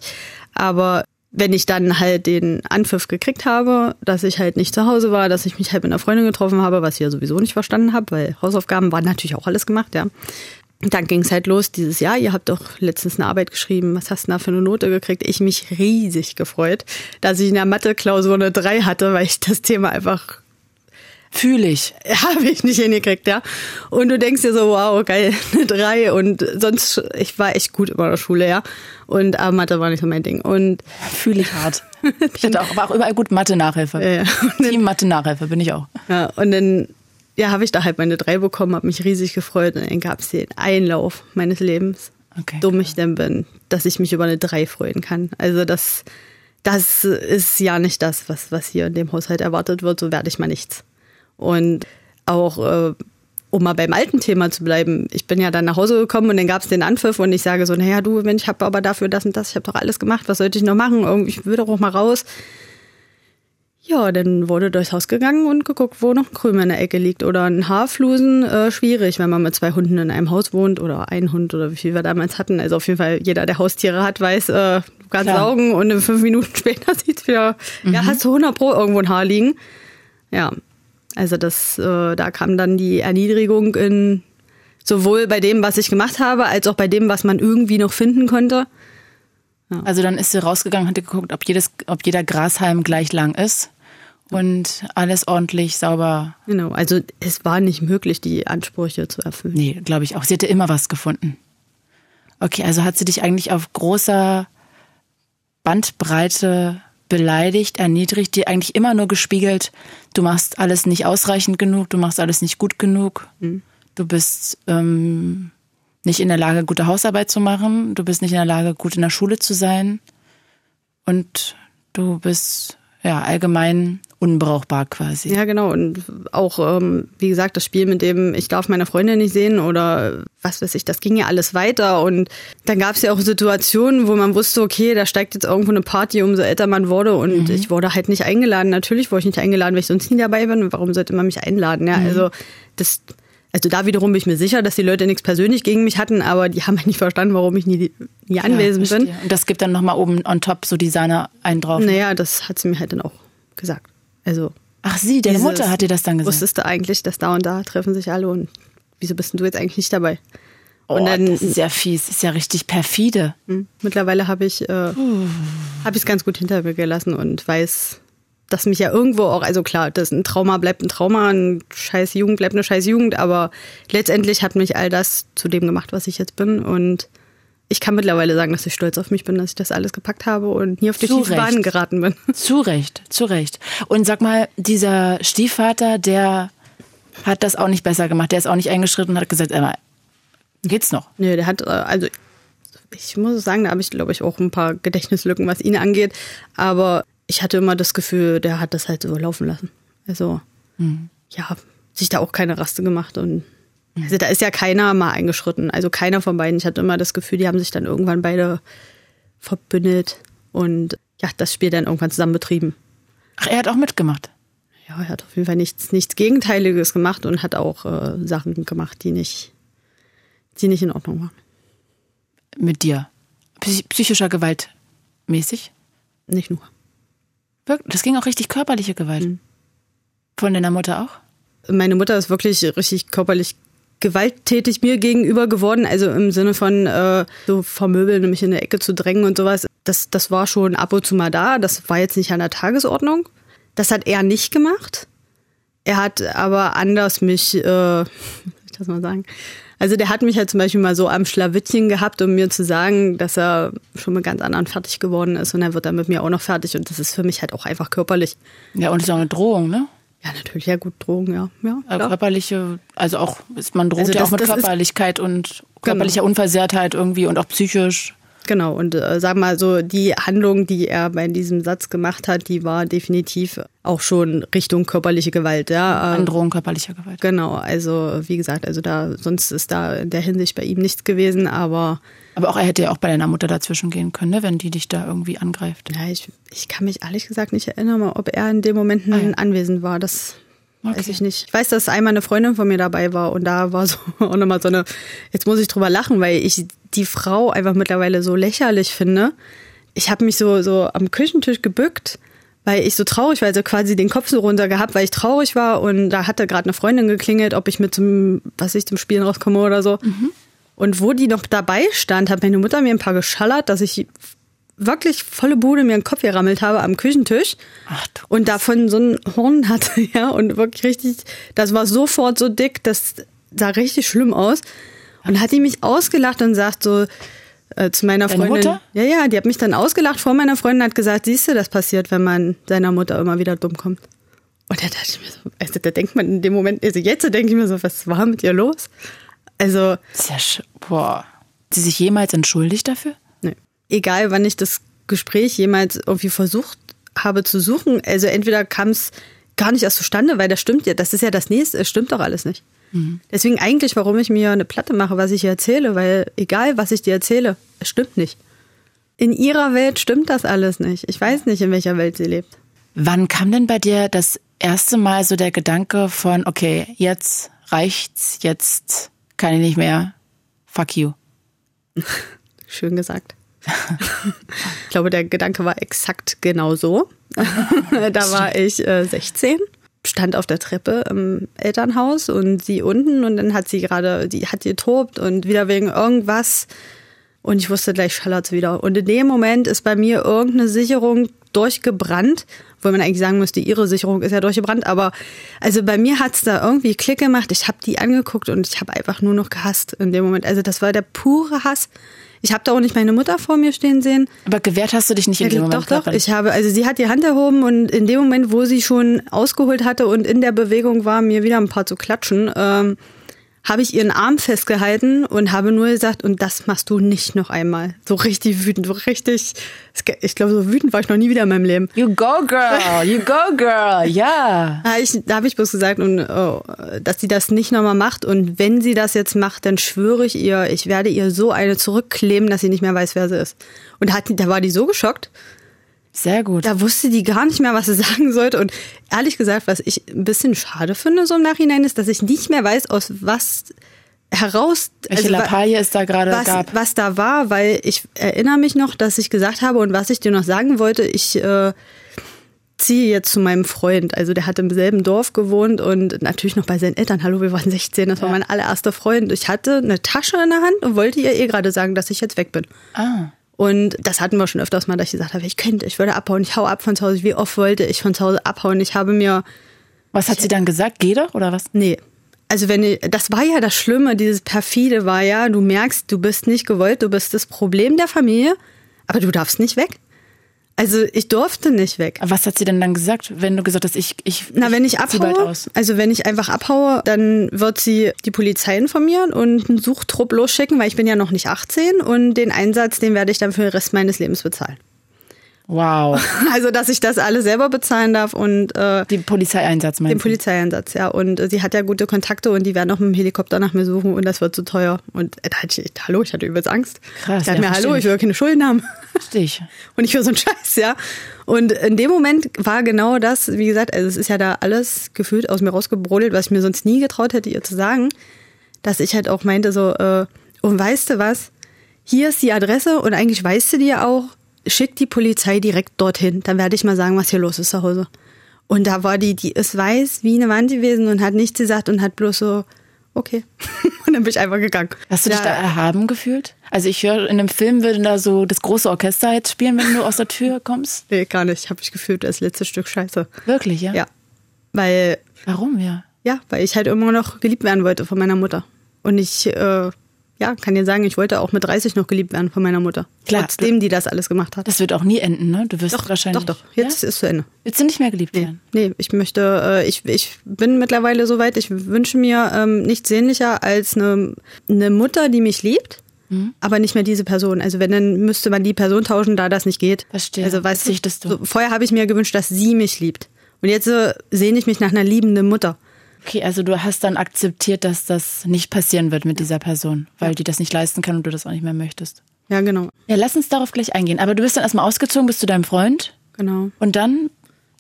Aber wenn ich dann halt den Anpfiff gekriegt habe, dass ich halt nicht zu Hause war, dass ich mich halt mit einer Freundin getroffen habe, was ich ja sowieso nicht verstanden habe, weil Hausaufgaben waren natürlich auch alles gemacht, ja. Dann ging es halt los dieses Jahr. Ihr habt doch letztens eine Arbeit geschrieben. Was hast du da für eine Note gekriegt? Ich mich riesig gefreut, dass ich in der Mathe-Klausur eine 3 hatte, weil ich das Thema einfach Fühle ich. [laughs] Habe ich nicht hingekriegt, ja. Und du denkst dir so, wow, geil, [laughs] eine 3. Und sonst, ich war echt gut in der Schule, ja. Und aber Mathe war nicht so mein Ding. Und fühle ich hart. [laughs] Ich hatte auch, war auch überall gut Mathe-Nachhilfe. Ja, ja. Team Mathe-Nachhilfe bin ich auch. Ja, und dann ja, habe ich da halt meine drei bekommen, habe mich riesig gefreut und dann gab es den Einlauf meines Lebens. Okay. Dumm ich denn bin, dass ich mich über eine drei freuen kann. Also das, das ist ja nicht das, was, was hier in dem Haushalt erwartet wird, so werde ich mal nichts. Und auch, äh, um mal beim alten Thema zu bleiben, ich bin ja dann nach Hause gekommen und dann gab es den Anpfiff und ich sage so, naja, du, Mensch, ich habe aber dafür das und das, ich habe doch alles gemacht, was sollte ich noch machen? Ich will doch auch mal raus. Ja, dann wurde durchs Haus gegangen und geguckt, wo noch ein Krümel in der Ecke liegt. Oder ein Haarflusen, äh, schwierig, wenn man mit zwei Hunden in einem Haus wohnt oder ein Hund oder wie viel wir damals hatten. Also auf jeden Fall, jeder, der Haustiere hat, weiß, äh, du kannst Klar. saugen und in fünf Minuten [laughs] später sieht's wieder, mhm. ja, hast du 100 Pro irgendwo ein Haar liegen. Ja, also das, äh, da kam dann die Erniedrigung in sowohl bei dem, was ich gemacht habe, als auch bei dem, was man irgendwie noch finden konnte. Ja. Also dann ist sie rausgegangen, hat geguckt, ob jedes, ob jeder Grashalm gleich lang ist und alles ordentlich sauber. Genau, also es war nicht möglich, die Ansprüche zu erfüllen. Nee, glaube ich auch. Sie hätte immer was gefunden. Okay, also hat sie dich eigentlich auf großer Bandbreite beleidigt, erniedrigt, dir eigentlich immer nur gespiegelt, du machst alles nicht ausreichend genug, du machst alles nicht gut genug, mhm. du bist ähm, nicht in der Lage, gute Hausarbeit zu machen, du bist nicht in der Lage, gut in der Schule zu sein und du bist ja allgemein unbrauchbar quasi. Ja, genau. Und auch, ähm, wie gesagt, das Spiel mit dem, ich darf meine Freundin nicht sehen oder was weiß ich, das ging ja alles weiter. Und dann gab es ja auch Situationen, wo man wusste, okay, da steigt jetzt irgendwo eine Party, umso älter man wurde. Und mhm. ich wurde halt nicht eingeladen. Natürlich wurde ich nicht eingeladen, weil ich sonst nie dabei bin. Und warum sollte man mich einladen? Ja, mhm. also das Also da wiederum bin ich mir sicher, dass die Leute nichts persönlich gegen mich hatten, aber die haben halt nicht verstanden, warum ich nie, nie anwesend ja, bin. Und das gibt dann nochmal oben on top so Designer einen drauf. Naja, das hat sie mir halt dann auch gesagt. Also. Ach sie, deine Mutter hat dir das dann gesagt? Wusstest du eigentlich, dass da und da treffen sich alle und wieso bist denn du jetzt eigentlich nicht dabei? Und oh, dann, das ist ja fies, das ist ja richtig perfide. Hm, mittlerweile habe ich äh, habe ich es ganz gut hinter mir gelassen und weiß, dass mich ja irgendwo auch, also klar, das ein Trauma bleibt ein Trauma, ein scheiß Jugend bleibt eine scheiß Jugend, aber letztendlich hat mich all das zu dem gemacht, was ich jetzt bin und ich kann mittlerweile sagen, dass ich stolz auf mich bin, dass ich das alles gepackt habe und nie auf die Bahn geraten bin. [laughs] Zu Recht, zu Recht. Und sag mal, dieser Stiefvater, der hat das auch nicht besser gemacht. Der ist auch nicht eingeschritten und hat gesagt, Emma, geht's noch? Nee, der hat, äh, also ich muss sagen, da habe ich, glaube ich, auch ein paar Gedächtnislücken, was ihn angeht. Aber ich hatte immer das Gefühl, der hat das halt so laufen lassen. Also, mhm. ja, sich da auch keine Raste gemacht und. Also da ist ja keiner mal eingeschritten. Also keiner von beiden. Ich hatte immer das Gefühl, die haben sich dann irgendwann beide verbündet und ja, das Spiel dann irgendwann zusammen betrieben. Ach, er hat auch mitgemacht. Ja, er hat auf jeden Fall nichts, nichts Gegenteiliges gemacht und hat auch äh, Sachen gemacht, die nicht, die nicht in Ordnung waren. Mit dir? Psychischer Gewalt mäßig? Nicht nur. Das ging auch richtig körperliche Gewalt. Mhm. Von deiner Mutter auch? Meine Mutter ist wirklich richtig körperlich gewalttätig mir gegenüber geworden, also im Sinne von äh, so vermöbeln, mich in eine Ecke zu drängen und sowas. Das, das war schon ab und zu mal da. Das war jetzt nicht an der Tagesordnung. Das hat er nicht gemacht. Er hat aber anders mich, äh, [laughs] soll ich das mal sagen? Also der hat mich halt zum Beispiel mal so am Schlawittchen gehabt, um mir zu sagen, dass er schon mit ganz anderen fertig geworden ist und er wird dann mit mir auch noch fertig und das ist für mich halt auch einfach körperlich. Ja, und ist auch eine Drohung, ne? Ja, natürlich, ja gut, Drohung, ja. ja also körperliche, also auch, man droht also ja auch mit Körperlichkeit und körperlicher genau. Unversehrtheit irgendwie und auch psychisch. Genau, und äh, sag mal so, die Handlung, die er bei diesem Satz gemacht hat, die war definitiv auch schon Richtung körperliche Gewalt, ja. Ähm, Androhung körperlicher Gewalt. Genau, also wie gesagt, also da, sonst ist da in der Hinsicht bei ihm nichts gewesen, aber. Aber auch er hätte ja auch bei deiner Mutter dazwischen gehen können, ne, wenn die dich da irgendwie angreift. Ja, ich, ich kann mich ehrlich gesagt nicht erinnern, ob er in dem Moment ah, ja. anwesend war. Das Okay. Weiß ich nicht. Ich weiß, dass einmal eine Freundin von mir dabei war und da war so [laughs] auch nochmal so eine, jetzt muss ich drüber lachen, weil ich die Frau einfach mittlerweile so lächerlich finde. Ich habe mich so, so am Küchentisch gebückt, weil ich so traurig war, also quasi den Kopf so runter gehabt, weil ich traurig war und da hatte gerade eine Freundin geklingelt, ob ich mit zum, was ich zum Spielen rauskomme oder so. Mhm. Und wo die noch dabei stand, hat meine Mutter mir ein paar geschallert, dass ich wirklich volle Bude mir einen Kopf gerammelt habe am Küchentisch Ach, und davon so ein Horn [laughs] hatte, ja, und wirklich richtig, das war sofort so dick, das sah richtig schlimm aus. Und hat die mich ausgelacht und sagt so äh, zu meiner Deine Freundin. Mutter? Ja, ja, die hat mich dann ausgelacht vor meiner Freundin hat gesagt, siehst du, das passiert, wenn man seiner Mutter immer wieder dumm kommt. Und da dachte ich mir so, also da denkt man in dem Moment, also jetzt denke ich mir so, was war mit ihr los? Also. Sehr boah. Hat sie sich jemals entschuldigt dafür? egal wann ich das Gespräch jemals irgendwie versucht habe zu suchen, also entweder kam es gar nicht erst zustande, weil das stimmt ja, das ist ja das nächste, es stimmt doch alles nicht. Mhm. Deswegen eigentlich, warum ich mir eine Platte mache, was ich hier erzähle, weil egal, was ich dir erzähle, es stimmt nicht. In ihrer Welt stimmt das alles nicht. Ich weiß nicht, in welcher Welt sie lebt. Wann kam denn bei dir das erste Mal so der Gedanke von, okay, jetzt reicht's, jetzt kann ich nicht mehr, fuck you? [laughs] Schön gesagt ich glaube, der Gedanke war exakt genau so. [laughs] da war ich äh, 16 stand auf der Treppe im Elternhaus und sie unten und dann hat sie gerade, die hat getobt und wieder wegen irgendwas und ich wusste gleich schallert wieder. Und in dem Moment ist bei mir irgendeine Sicherung durchgebrannt, wo man eigentlich sagen müsste, ihre Sicherung ist ja durchgebrannt, aber also bei mir hat's da irgendwie Klick gemacht. Ich habe die angeguckt und ich habe einfach nur noch gehasst in dem Moment. Also das war der pure Hass. Ich habe da auch nicht meine Mutter vor mir stehen sehen. Aber gewehrt hast du dich nicht in dem Moment? Doch, doch. Ich habe, also sie hat die Hand erhoben und in dem Moment, wo sie schon ausgeholt hatte und in der Bewegung war, mir wieder ein paar zu klatschen, ähm, habe ich ihren Arm festgehalten und habe nur gesagt, und das machst du nicht noch einmal. So richtig wütend, so richtig, ich glaube, so wütend war ich noch nie wieder in meinem Leben. You go, girl, [laughs] you go, girl, ja. Da, ich, da habe ich bloß gesagt, und, oh, dass sie das nicht nochmal macht. Und wenn sie das jetzt macht, dann schwöre ich ihr, ich werde ihr so eine zurückkleben, dass sie nicht mehr weiß, wer sie ist. Und hat, da war die so geschockt. Sehr gut. Da wusste die gar nicht mehr, was sie [laughs] sagen sollte. Und ehrlich gesagt, was ich ein bisschen schade finde so im Nachhinein, ist, dass ich nicht mehr weiß, aus was heraus. Welche also, Lappalie es da gerade was, gab. Was da war, weil ich erinnere mich noch, dass ich gesagt habe und was ich dir noch sagen wollte, ich äh, ziehe jetzt zu meinem Freund. Also der hat im selben Dorf gewohnt und natürlich noch bei seinen Eltern. Hallo, wir waren 16, das war mein allererster Freund. Ich hatte eine Tasche in der Hand und wollte ihr eh gerade sagen, dass ich jetzt weg bin. Ah. Und das hatten wir schon öfters mal, dass ich gesagt habe, ich könnte, ich würde abhauen, ich hau ab von zu Hause. Wie oft wollte ich von zu Hause abhauen? Ich habe mir. Was hat sie dann gesagt? Geh doch oder was? Nee. Also wenn ich, das war ja das Schlimme, dieses perfide war ja, du merkst, du bist nicht gewollt, du bist das Problem der Familie, aber du darfst nicht weg. Also ich durfte nicht weg. Was hat sie denn dann gesagt, wenn du gesagt hast, ich ich Na, wenn ich abhaue, also wenn ich einfach abhaue, dann wird sie die Polizei informieren und einen Suchtrupp losschicken, weil ich bin ja noch nicht 18 und den Einsatz, den werde ich dann für den Rest meines Lebens bezahlen. Wow. [laughs] Also, dass ich das alles selber bezahlen darf und äh, den Polizeieinsatz meinst Den Polizeieinsatz, ja. Und äh, sie hat ja gute Kontakte und die werden auch mit dem Helikopter nach mir suchen und das wird zu teuer. Und äh, da hatte ich, hallo, ich hatte übelst Angst. Krass. Ich dachte ja, mir, hallo, ich will keine Schulden haben. Ich. [laughs] Und ich will so einen Scheiß, ja. Und in dem Moment war genau das, wie gesagt, also es ist ja da alles gefühlt aus mir rausgebrodelt, was ich mir sonst nie getraut hätte, ihr zu sagen, dass ich halt auch meinte so, äh, und weißt du was? Hier ist die Adresse und eigentlich weißt du die ja auch, schick die Polizei direkt dorthin. Dann werde ich mal sagen, was hier los ist zu Hause. Und da war die, die ist weiß wie eine Wand gewesen und hat nichts gesagt und hat bloß so, okay. [laughs] und dann bin ich einfach gegangen. Hast du dich da erhaben gefühlt? Also ich höre, in einem Film würde da so das große Orchester jetzt spielen, wenn du aus der Tür [laughs] kommst? Nee, gar nicht. Ich habe mich gefühlt das letzte Stück Scheiße. Wirklich, ja? Ja. Weil. Warum, ja? Ja, weil ich halt immer noch geliebt werden wollte von meiner Mutter. Und ich äh, ja, kann dir sagen, ich wollte auch mit 30 noch geliebt werden von meiner Mutter. Klar, Trotzdem, die das alles gemacht hat. Das wird auch nie enden, ne? Du wirst doch, wahrscheinlich. Doch, doch. Jetzt ja? ist zu Ende. Willst du nicht mehr geliebt werden? Nee, ich möchte, äh, ich, ich bin mittlerweile so weit, ich wünsche mir ähm, nichts sehnlicher als eine, eine Mutter, die mich liebt. Mhm. Aber nicht mehr diese Person. Also wenn, dann müsste man die Person tauschen, da das nicht geht. Verstehe. Also weißt du, so, vorher habe ich mir gewünscht, dass sie mich liebt. Und jetzt äh, sehne ich mich nach einer liebenden Mutter. Okay, also du hast dann akzeptiert, dass das nicht passieren wird mit dieser Person, weil die das nicht leisten kann und du das auch nicht mehr möchtest. Ja, genau. Ja, lass uns darauf gleich eingehen. Aber du bist dann erstmal ausgezogen, bist zu deinem Freund. Genau. Und dann?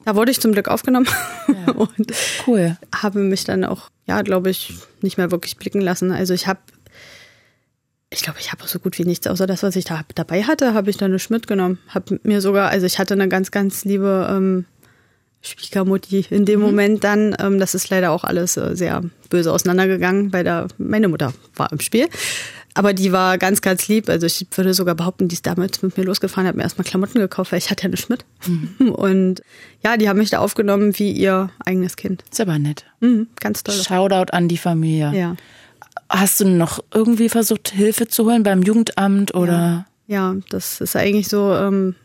Da wurde ich zum Glück aufgenommen. Ja. [laughs] und cool. Habe mich dann auch, ja, glaube ich, nicht mehr wirklich blicken lassen. Also ich habe, ich glaube, ich habe so gut wie nichts, außer das, was ich da dabei hatte, habe ich dann nicht mitgenommen. Habe mir sogar, also ich hatte eine ganz, ganz liebe ähm, Schwiegermutti in dem mhm. Moment dann. Ähm, das ist leider auch alles äh, sehr böse auseinandergegangen, weil da meine Mutter war im Spiel. Aber die war ganz, ganz lieb. Also ich würde sogar behaupten, die ist damals mit mir losgefahren, hat mir erstmal Klamotten gekauft, weil ich hatte ja nichts mit. Mhm. [laughs] Und ja, die haben mich da aufgenommen wie ihr eigenes Kind. Ist aber nett. Mhm, ganz toll. Shoutout an die Familie. Ja. Hast du noch irgendwie versucht, Hilfe zu holen beim Jugendamt oder? Ja, ja das ist eigentlich so, ähm,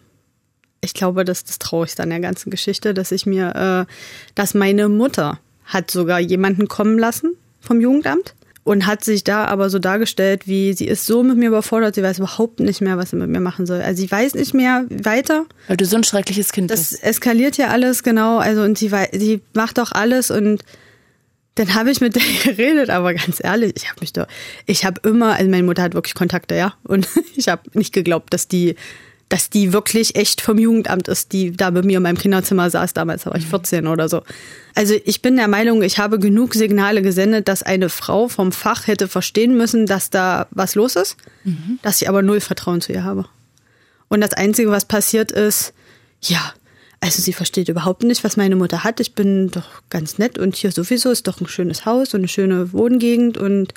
ich glaube, das ist das Traurigste an der ganzen Geschichte, dass ich mir, äh, dass meine Mutter hat sogar jemanden kommen lassen vom Jugendamt und hat sich da aber so dargestellt, wie sie ist so mit mir überfordert, sie weiß überhaupt nicht mehr, was sie mit mir machen soll. Also sie weiß nicht mehr weiter. Weil du so ein schreckliches Kind das bist. Das eskaliert ja alles, genau. Also und sie, sie macht doch alles und dann habe ich mit [laughs] der geredet, aber ganz ehrlich, ich habe mich doch, ich habe immer, also meine Mutter hat wirklich Kontakte, ja, und [laughs] ich habe nicht geglaubt, dass die dass die wirklich echt vom Jugendamt ist, die da bei mir in meinem Kinderzimmer saß. Damals war ich 14 oder so. Also ich bin der Meinung, ich habe genug Signale gesendet, dass eine Frau vom Fach hätte verstehen müssen, dass da was los ist, mhm. dass ich aber null Vertrauen zu ihr habe. Und das Einzige, was passiert ist, ja, also sie versteht überhaupt nicht, was meine Mutter hat. Ich bin doch ganz nett und hier sowieso ist doch ein schönes Haus und eine schöne Wohngegend und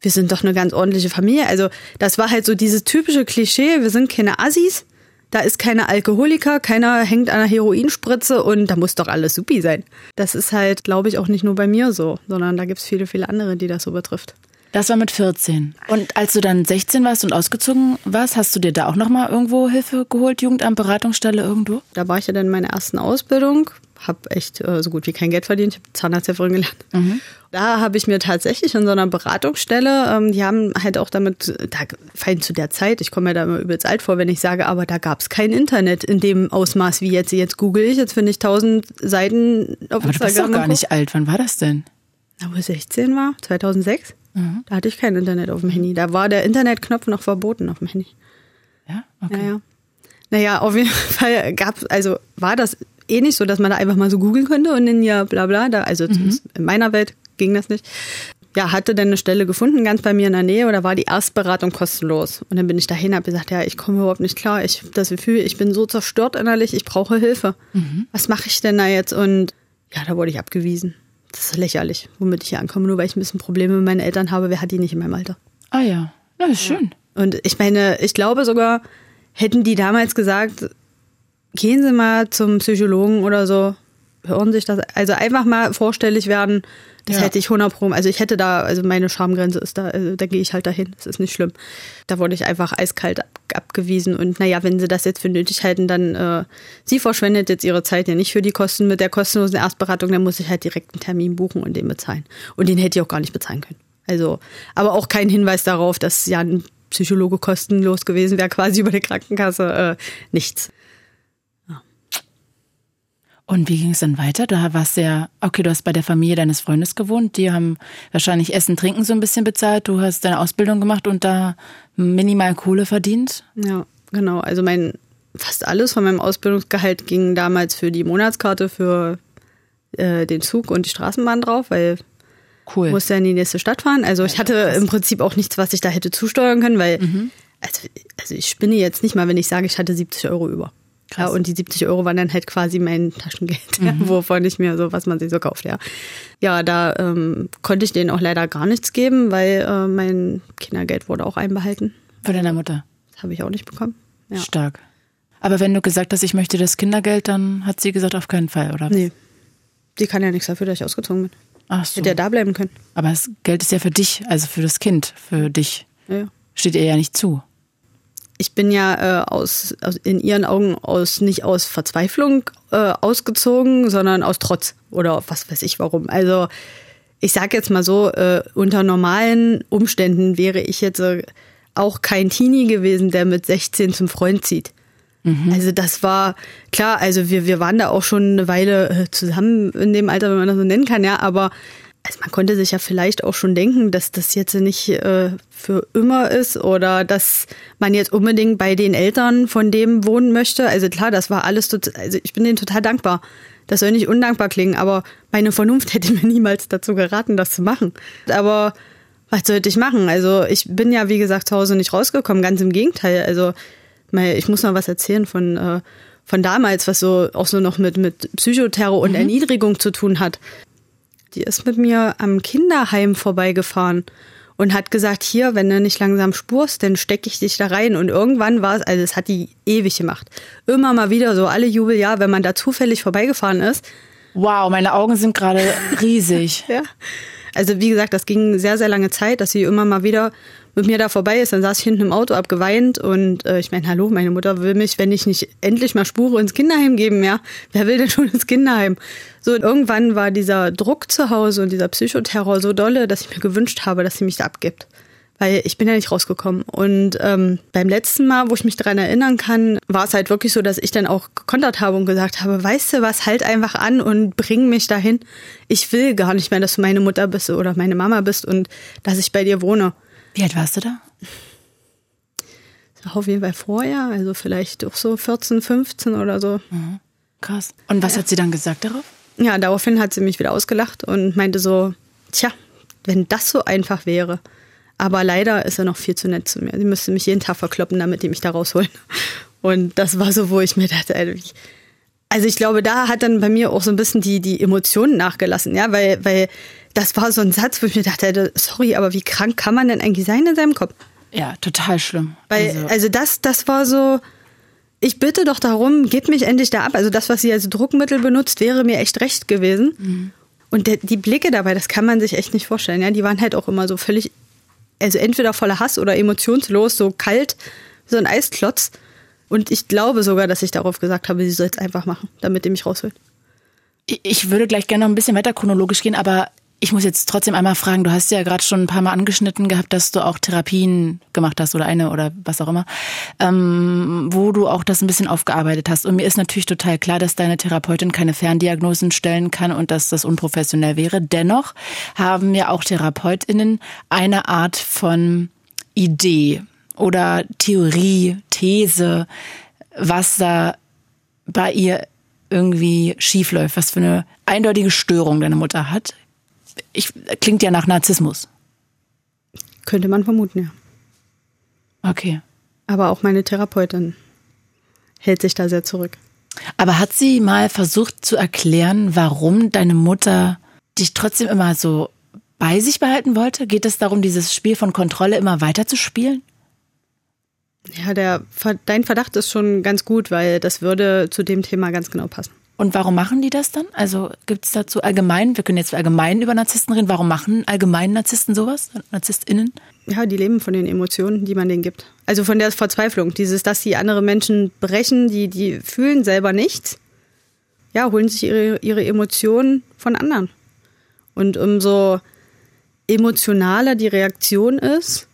wir sind doch eine ganz ordentliche Familie. Also das war halt so dieses typische Klischee, wir sind keine Assis, da ist keine Alkoholiker, keiner hängt an einer Heroinspritze und da muss doch alles supi sein. Das ist halt, glaube ich, auch nicht nur bei mir so, sondern da gibt es viele, viele andere, die das so betrifft. Das war mit 14. Und als du dann 16 warst und ausgezogen warst, hast du dir da auch nochmal irgendwo Hilfe geholt, Jugendamt, Beratungsstelle irgendwo? Da war ich ja dann in meiner ersten Ausbildung habe echt äh, so gut wie kein Geld verdient. Ich habe Zahnarzthelferin gelernt. Mhm. Da habe ich mir tatsächlich in so einer Beratungsstelle, ähm, die haben halt auch damit, da fein zu der Zeit, ich komme mir da immer übelst alt vor, wenn ich sage, aber da gab es kein Internet in dem Ausmaß wie jetzt. Jetzt google ich, jetzt finde ich tausend Seiten auf aber Instagram. Du bist doch gar nicht alt. Wann war das denn? Na, wo ich 16 war, 2006. Mhm. Da hatte ich kein Internet auf dem Handy. Da war der Internetknopf noch verboten auf dem Handy. Ja, okay. Ja, ja. Naja, auf jeden [laughs] Fall gab also war das eh nicht so, dass man da einfach mal so googeln könnte und in ja bla bla, da, also mhm. in meiner Welt ging das nicht. Ja, hatte dann eine Stelle gefunden, ganz bei mir in der Nähe, oder war die Erstberatung kostenlos. Und dann bin ich dahin, habe gesagt, ja, ich komme überhaupt nicht klar. Ich das Gefühl, ich bin so zerstört innerlich, ich brauche Hilfe. Mhm. Was mache ich denn da jetzt? Und ja, da wurde ich abgewiesen. Das ist lächerlich, womit ich hier ankomme, nur weil ich ein bisschen Probleme mit meinen Eltern habe. Wer hat die nicht in meinem Alter? Ah ja, das ist schön. Und ich meine, ich glaube sogar, hätten die damals gesagt, gehen Sie mal zum Psychologen oder so, hören sich das, also einfach mal vorstellig werden, das ja. hätte ich 100 Pro, also ich hätte da, also meine Schamgrenze ist da, also da gehe ich halt dahin, das ist nicht schlimm. Da wurde ich einfach eiskalt ab, abgewiesen und naja, wenn Sie das jetzt für nötig halten, dann, äh, Sie verschwendet jetzt Ihre Zeit ja nicht für die Kosten mit der kostenlosen Erstberatung, dann muss ich halt direkt einen Termin buchen und den bezahlen. Und den hätte ich auch gar nicht bezahlen können. Also, aber auch kein Hinweis darauf, dass ja ein Psychologe kostenlos gewesen wäre, [laughs] quasi über die Krankenkasse, äh, nichts. Und wie ging es dann weiter? Da warst du ja, okay, du hast bei der Familie deines Freundes gewohnt. Die haben wahrscheinlich Essen, Trinken so ein bisschen bezahlt. Du hast deine Ausbildung gemacht und da minimal Kohle verdient. Ja, genau. Also mein, fast alles von meinem Ausbildungsgehalt ging damals für die Monatskarte, für äh, den Zug und die Straßenbahn drauf, weil cool. musste ja in die nächste Stadt fahren. Also ich hatte im Prinzip auch nichts, was ich da hätte zusteuern können, weil mhm. also, also ich spinne jetzt nicht mal, wenn ich sage, ich hatte 70 Euro über. Krass. Ja, und die 70 Euro waren dann halt quasi mein Taschengeld, mhm. wovon ich mir so, was man sich so kauft, ja. Ja, da ähm, konnte ich denen auch leider gar nichts geben, weil äh, mein Kindergeld wurde auch einbehalten. Von deiner Mutter? Das habe ich auch nicht bekommen. Ja. Stark. Aber wenn du gesagt hast, ich möchte das Kindergeld, dann hat sie gesagt, auf keinen Fall, oder? Nee. Sie kann ja nichts dafür, dass ich ausgezogen bin. Ach so. Hätte ja da bleiben können. Aber das Geld ist ja für dich, also für das Kind, für dich. Ja. Steht ihr ja nicht zu ich bin ja äh, aus, aus, in ihren Augen aus nicht aus Verzweiflung äh, ausgezogen, sondern aus Trotz oder was weiß ich warum. Also ich sage jetzt mal so, äh, unter normalen Umständen wäre ich jetzt äh, auch kein Teenie gewesen, der mit 16 zum Freund zieht. Mhm. Also das war klar, also wir, wir waren da auch schon eine Weile äh, zusammen in dem Alter, wenn man das so nennen kann, ja, aber also man konnte sich ja vielleicht auch schon denken, dass das jetzt nicht äh, für immer ist oder dass man jetzt unbedingt bei den Eltern von dem wohnen möchte. Also klar, das war alles also ich bin denen total dankbar. Das soll nicht undankbar klingen, aber meine Vernunft [laughs] hätte mir niemals dazu geraten, das zu machen. Aber was sollte ich machen? Also ich bin ja, wie gesagt, zu Hause nicht rausgekommen, ganz im Gegenteil. Also ich muss noch was erzählen von, äh, von damals, was so auch so noch mit, mit Psychoterror und mhm. Erniedrigung zu tun hat. Die ist mit mir am Kinderheim vorbeigefahren und hat gesagt, hier, wenn du nicht langsam spurst, dann stecke ich dich da rein. Und irgendwann war es, also es hat die ewig gemacht. Immer mal wieder, so alle Jubeljahr, wenn man da zufällig vorbeigefahren ist. Wow, meine Augen sind gerade riesig. [laughs] ja. Also wie gesagt, das ging sehr, sehr lange Zeit, dass sie immer mal wieder mit mir da vorbei ist. Dann saß ich hinten im Auto, hab geweint und äh, ich meine, hallo, meine Mutter will mich, wenn ich nicht endlich mal Spure ins Kinderheim geben, ja. Wer will denn schon ins Kinderheim? So, und irgendwann war dieser Druck zu Hause und dieser Psychoterror so dolle, dass ich mir gewünscht habe, dass sie mich da abgibt. Weil ich bin ja nicht rausgekommen. Und ähm, beim letzten Mal, wo ich mich daran erinnern kann, war es halt wirklich so, dass ich dann auch gekontert habe und gesagt habe, weißt du was, halt einfach an und bring mich dahin. Ich will gar nicht mehr, dass du meine Mutter bist oder meine Mama bist und dass ich bei dir wohne. Wie alt warst du da? Auf jeden Fall vorher, also vielleicht auch so 14, 15 oder so. Mhm. Krass. Und was ja. hat sie dann gesagt darauf? Ja, daraufhin hat sie mich wieder ausgelacht und meinte so, tja, wenn das so einfach wäre. Aber leider ist er noch viel zu nett zu mir. Sie müsste mich jeden Tag verkloppen, damit die mich da rausholen. [laughs] Und das war so, wo ich mir dachte, also ich glaube, da hat dann bei mir auch so ein bisschen die, die Emotionen nachgelassen, ja, weil, weil das war so ein Satz, wo ich mir dachte, sorry, aber wie krank kann man denn eigentlich sein in seinem Kopf? Ja, total schlimm. Weil, also, also das, das war so, ich bitte doch darum, gib mich endlich da ab. Also das, was sie als Druckmittel benutzt, wäre mir echt recht gewesen. Mhm. Und der, die Blicke dabei, das kann man sich echt nicht vorstellen. Ja, die waren halt auch immer so völlig, also entweder voller Hass oder emotionslos, so kalt, so ein Eisklotz. Und ich glaube sogar, dass ich darauf gesagt habe, sie soll es einfach machen, damit die mich rausholt. Ich würde gleich gerne noch ein bisschen weiter chronologisch gehen, aber ich muss jetzt trotzdem einmal fragen, du hast ja gerade schon ein paar Mal angeschnitten gehabt, dass du auch Therapien gemacht hast oder eine oder was auch immer, ähm, wo du auch das ein bisschen aufgearbeitet hast. Und mir ist natürlich total klar, dass deine Therapeutin keine Ferndiagnosen stellen kann und dass das unprofessionell wäre. Dennoch haben ja auch Therapeutinnen eine Art von Idee oder Theorie, These, was da bei ihr irgendwie schief läuft, was für eine eindeutige Störung deine Mutter hat. Ich, klingt ja nach Narzissmus. Könnte man vermuten, ja. Okay. Aber auch meine Therapeutin hält sich da sehr zurück. Aber hat sie mal versucht zu erklären, warum deine Mutter dich trotzdem immer so bei sich behalten wollte? Geht es darum, dieses Spiel von Kontrolle immer weiter zu spielen? Ja, der, dein Verdacht ist schon ganz gut, weil das würde zu dem Thema ganz genau passen. Und warum machen die das dann? Also gibt es dazu allgemein, wir können jetzt allgemein über Narzissten reden, warum machen allgemein Narzissten sowas, NarzisstInnen? Ja, die leben von den Emotionen, die man denen gibt. Also von der Verzweiflung, dieses, dass sie andere Menschen brechen, die, die fühlen selber nichts, ja, holen sich ihre, ihre Emotionen von anderen. Und umso emotionaler die Reaktion ist,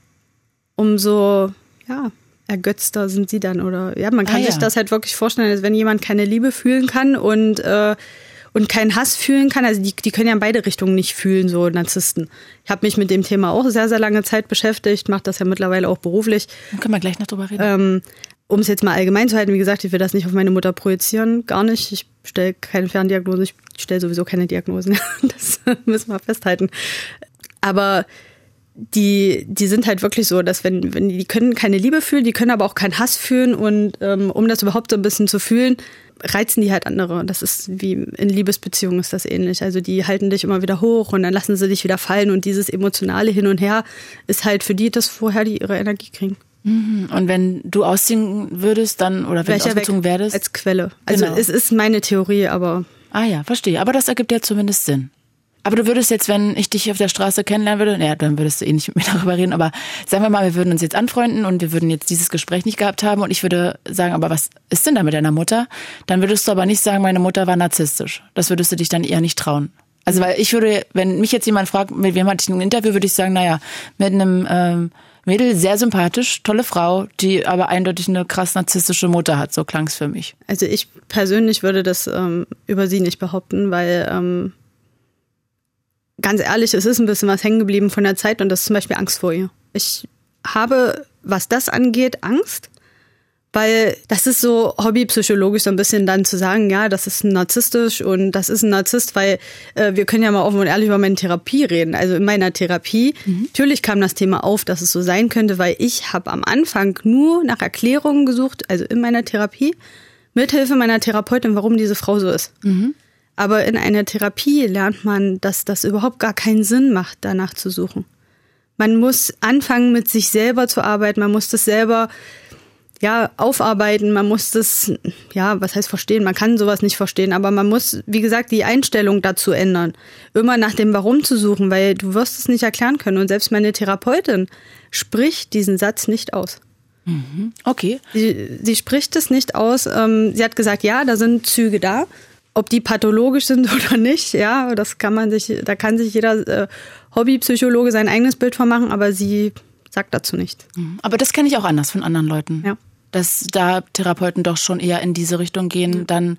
umso, ja, ergötzter sind sie dann oder ja, man kann ah, ja. sich das halt wirklich vorstellen, als wenn jemand keine Liebe fühlen kann und äh, und keinen Hass fühlen kann. Also die, die können ja in beide Richtungen nicht fühlen, so Narzissten. Ich habe mich mit dem Thema auch sehr, sehr lange Zeit beschäftigt, mache das ja mittlerweile auch beruflich. Dann können wir gleich noch drüber reden. Ähm, um es jetzt mal allgemein zu halten, wie gesagt, ich will das nicht auf meine Mutter projizieren, gar nicht. Ich stelle keine Ferndiagnosen, ich stelle sowieso keine Diagnosen. [laughs] Das müssen wir festhalten. Aber die, die sind halt wirklich so, dass wenn, wenn die können keine Liebe fühlen, die können aber auch keinen Hass fühlen und ähm, um das überhaupt so ein bisschen zu fühlen, reizen die halt andere. Das ist wie in Liebesbeziehungen ist das ähnlich. Also die halten dich immer wieder hoch und dann lassen sie dich wieder fallen und dieses emotionale Hin und Her ist halt für die das vorher, die ihre Energie kriegen. Mhm. Und wenn du ausziehen würdest, dann oder wenn Welcher du ausgezogen werdest? Als Quelle. Also genau. es ist meine Theorie, aber. Ah ja, verstehe. Aber das ergibt ja zumindest Sinn. Aber du würdest jetzt, wenn ich dich auf der Straße kennenlernen würde, naja, dann würdest du eh nicht mit mir [laughs] darüber reden, aber sagen wir mal, wir würden uns jetzt anfreunden und wir würden jetzt dieses Gespräch nicht gehabt haben und ich würde sagen, aber was ist denn da mit deiner Mutter? Dann würdest du aber nicht sagen, meine Mutter war narzisstisch. Das würdest du dich dann eher nicht trauen. Also weil ich würde, wenn mich jetzt jemand fragt, mit wem hatte ich ein Interview, würde ich sagen, naja, mit einem ähm, Mädel, sehr sympathisch, tolle Frau, die aber eindeutig eine krass narzisstische Mutter hat. So klang es für mich. Also ich persönlich würde das ähm, über sie nicht behaupten, weil ähm, ganz ehrlich, es ist ein bisschen was hängen geblieben von der Zeit und das ist zum Beispiel Angst vor ihr. Ich habe, was das angeht, Angst, weil das ist so hobbypsychologisch so ein bisschen dann zu sagen, ja, das ist narzisstisch und das ist ein Narzisst, weil äh, wir können ja mal offen und ehrlich über meine Therapie reden. Also in meiner Therapie, mhm. natürlich kam das Thema auf, dass es so sein könnte, weil ich habe am Anfang nur nach Erklärungen gesucht, also in meiner Therapie, mithilfe meiner Therapeutin, warum diese Frau so ist. Mhm. Aber in einer Therapie lernt man, dass das überhaupt gar keinen Sinn macht, danach zu suchen. Man muss anfangen, mit sich selber zu arbeiten. Man muss das selber ja, aufarbeiten, man muss das, ja, was heißt verstehen? Man kann sowas nicht verstehen, aber man muss, wie gesagt, die Einstellung dazu ändern. Immer nach dem Warum zu suchen, weil du wirst es nicht erklären können. Und selbst meine Therapeutin spricht diesen Satz nicht aus. Mhm. Okay. Sie, sie spricht es nicht aus. Ähm, sie hat gesagt, ja, da sind Züge da. Ob die pathologisch sind [laughs] oder nicht, ja, das kann man sich, da kann sich jeder äh, Hobbypsychologe sein eigenes Bild von machen, aber sie sagt dazu nichts. Mhm. Aber das kenne ich auch anders von anderen Leuten. Ja. Dass da Therapeuten doch schon eher in diese Richtung gehen, mhm. dann,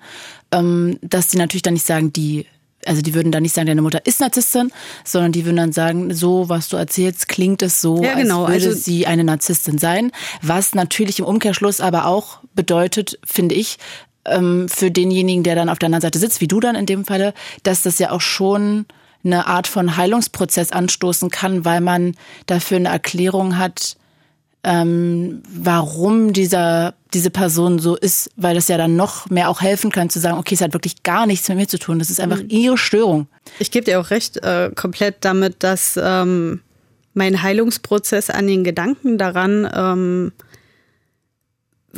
ähm, dass die natürlich dann nicht sagen, die also die würden dann nicht sagen, deine Mutter ist Narzisstin, sondern die würden dann sagen, so was du erzählst, klingt es so, ja, genau. als würde also, sie eine Narzisstin sein. Was natürlich im Umkehrschluss aber auch bedeutet, finde ich, ähm, für denjenigen, der dann auf der anderen Seite sitzt, wie du dann in dem Falle, dass das ja auch schon eine Art von Heilungsprozess anstoßen kann, weil man dafür eine Erklärung hat, ähm, warum dieser, diese Person so ist, weil das ja dann noch mehr auch helfen kann zu sagen, okay, es hat wirklich gar nichts mit mir zu tun, das ist einfach mhm. ihre Störung. Ich gebe dir auch recht, äh, komplett damit, dass ähm, mein Heilungsprozess an den Gedanken daran ähm,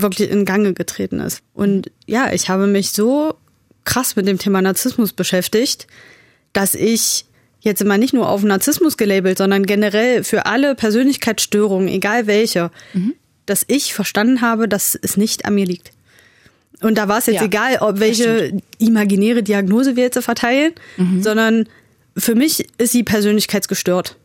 wirklich in Gange getreten ist. Und ja, ich habe mich so krass mit dem Thema Narzissmus beschäftigt, dass ich jetzt immer nicht nur auf Narzissmus gelabelt, sondern generell für alle Persönlichkeitsstörungen, egal welche, mhm. dass ich verstanden habe, dass es nicht an mir liegt. Und da war es jetzt ja, egal, ob welche imaginäre Diagnose wir jetzt verteilen, mhm. sondern für mich ist sie persönlichkeitsgestört.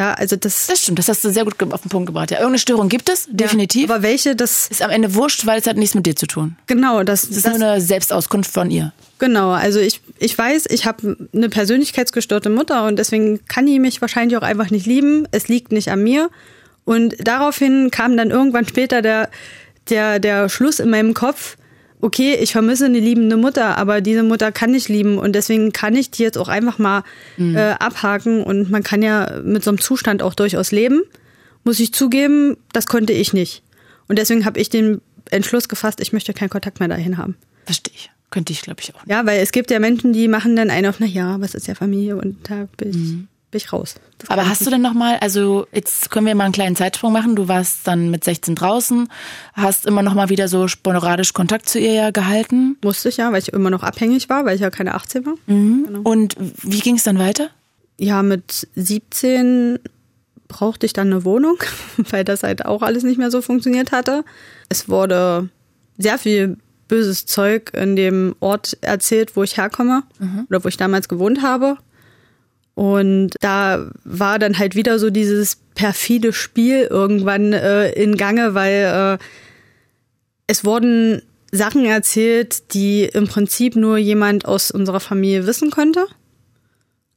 Ja, also das. Das stimmt, das hast du sehr gut auf den Punkt gebracht. Ja, irgendeine Störung gibt es, definitiv. Ja, aber welche, das. Ist am Ende wurscht, weil es hat nichts mit dir zu tun. Genau, das, das ist das, nur eine Selbstauskunft von ihr. Genau, also ich, ich weiß, ich habe eine persönlichkeitsgestörte Mutter und deswegen kann die mich wahrscheinlich auch einfach nicht lieben. Es liegt nicht an mir. Und daraufhin kam dann irgendwann später der, der, der Schluss in meinem Kopf, okay, ich vermisse eine liebende Mutter, aber diese Mutter kann ich lieben und deswegen kann ich die jetzt auch einfach mal mhm. äh, abhaken und man kann ja mit so einem Zustand auch durchaus leben. Muss ich zugeben, das konnte ich nicht. Und deswegen habe ich den Entschluss gefasst, ich möchte keinen Kontakt mehr dahin haben. Verstehe ich. Könnte ich, glaube ich, auch nicht. Ja, weil es gibt ja Menschen, die machen dann einen auf, na ja, was ist ja Familie und da bin ich, mhm. Bin ich raus. Das Aber hast du denn nochmal, also jetzt können wir mal einen kleinen Zeitsprung machen. Du warst dann mit 16 draußen, hast immer noch mal wieder so sporadisch Kontakt zu ihr ja gehalten? Musste ich ja, weil ich immer noch abhängig war, weil ich ja keine 18 war. Mhm. Genau. Und wie ging es dann weiter? Ja, mit 17 brauchte ich dann eine Wohnung, [laughs] weil das halt auch alles nicht mehr so funktioniert hatte. Es wurde sehr viel böses Zeug in dem Ort erzählt, wo ich herkomme mhm. oder wo ich damals gewohnt habe. Und da war dann halt wieder so dieses perfide Spiel irgendwann äh, in Gange, weil äh, es wurden Sachen erzählt, die im Prinzip nur jemand aus unserer Familie wissen könnte.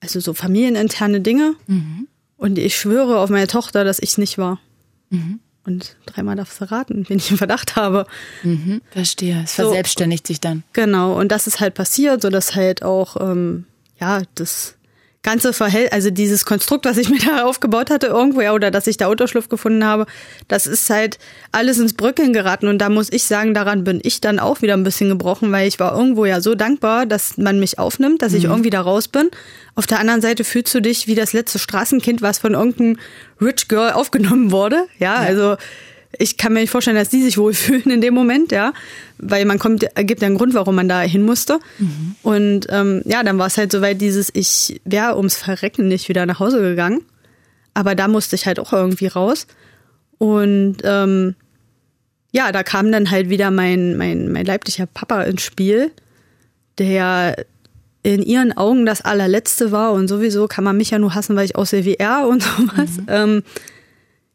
Also so familieninterne Dinge. Mhm. Und ich schwöre auf meine Tochter, dass ich es nicht war. Mhm. Und dreimal darfst du raten, wen ich im Verdacht habe. Mhm, verstehe. Es so, verselbstständigt sich dann. Genau, und das ist halt passiert, so dass halt auch, ähm, ja, das ganze Verhältnis, also dieses Konstrukt, was ich [laughs] mir da aufgebaut hatte irgendwo, ja, oder dass ich da Unterschlupf gefunden habe, das ist halt alles ins Bröckeln geraten. Und da muss ich sagen, daran bin ich dann auch wieder ein bisschen gebrochen, weil ich war irgendwo ja so dankbar, dass man mich aufnimmt, dass mhm. ich irgendwie da raus bin. Auf der anderen Seite fühlst du dich wie das letzte Straßenkind, was von irgendeinem Rich Girl aufgenommen wurde. Ja, ja. also ich kann mir nicht vorstellen, dass die sich wohlfühlen in dem Moment, ja, weil man kommt, gibt ja einen Grund, warum man da hin musste. Mhm. Und ähm, ja, dann war es halt soweit dieses, ich wäre ums Verrecken nicht wieder nach Hause gegangen, aber da musste ich halt auch irgendwie raus. Und ähm, ja, da kam dann halt wieder mein, mein, mein leiblicher Papa ins Spiel, der in ihren Augen das allerletzte war und sowieso kann man mich ja nur hassen, weil ich aussehe wie er und [laughs] sowas. Mhm. Ähm,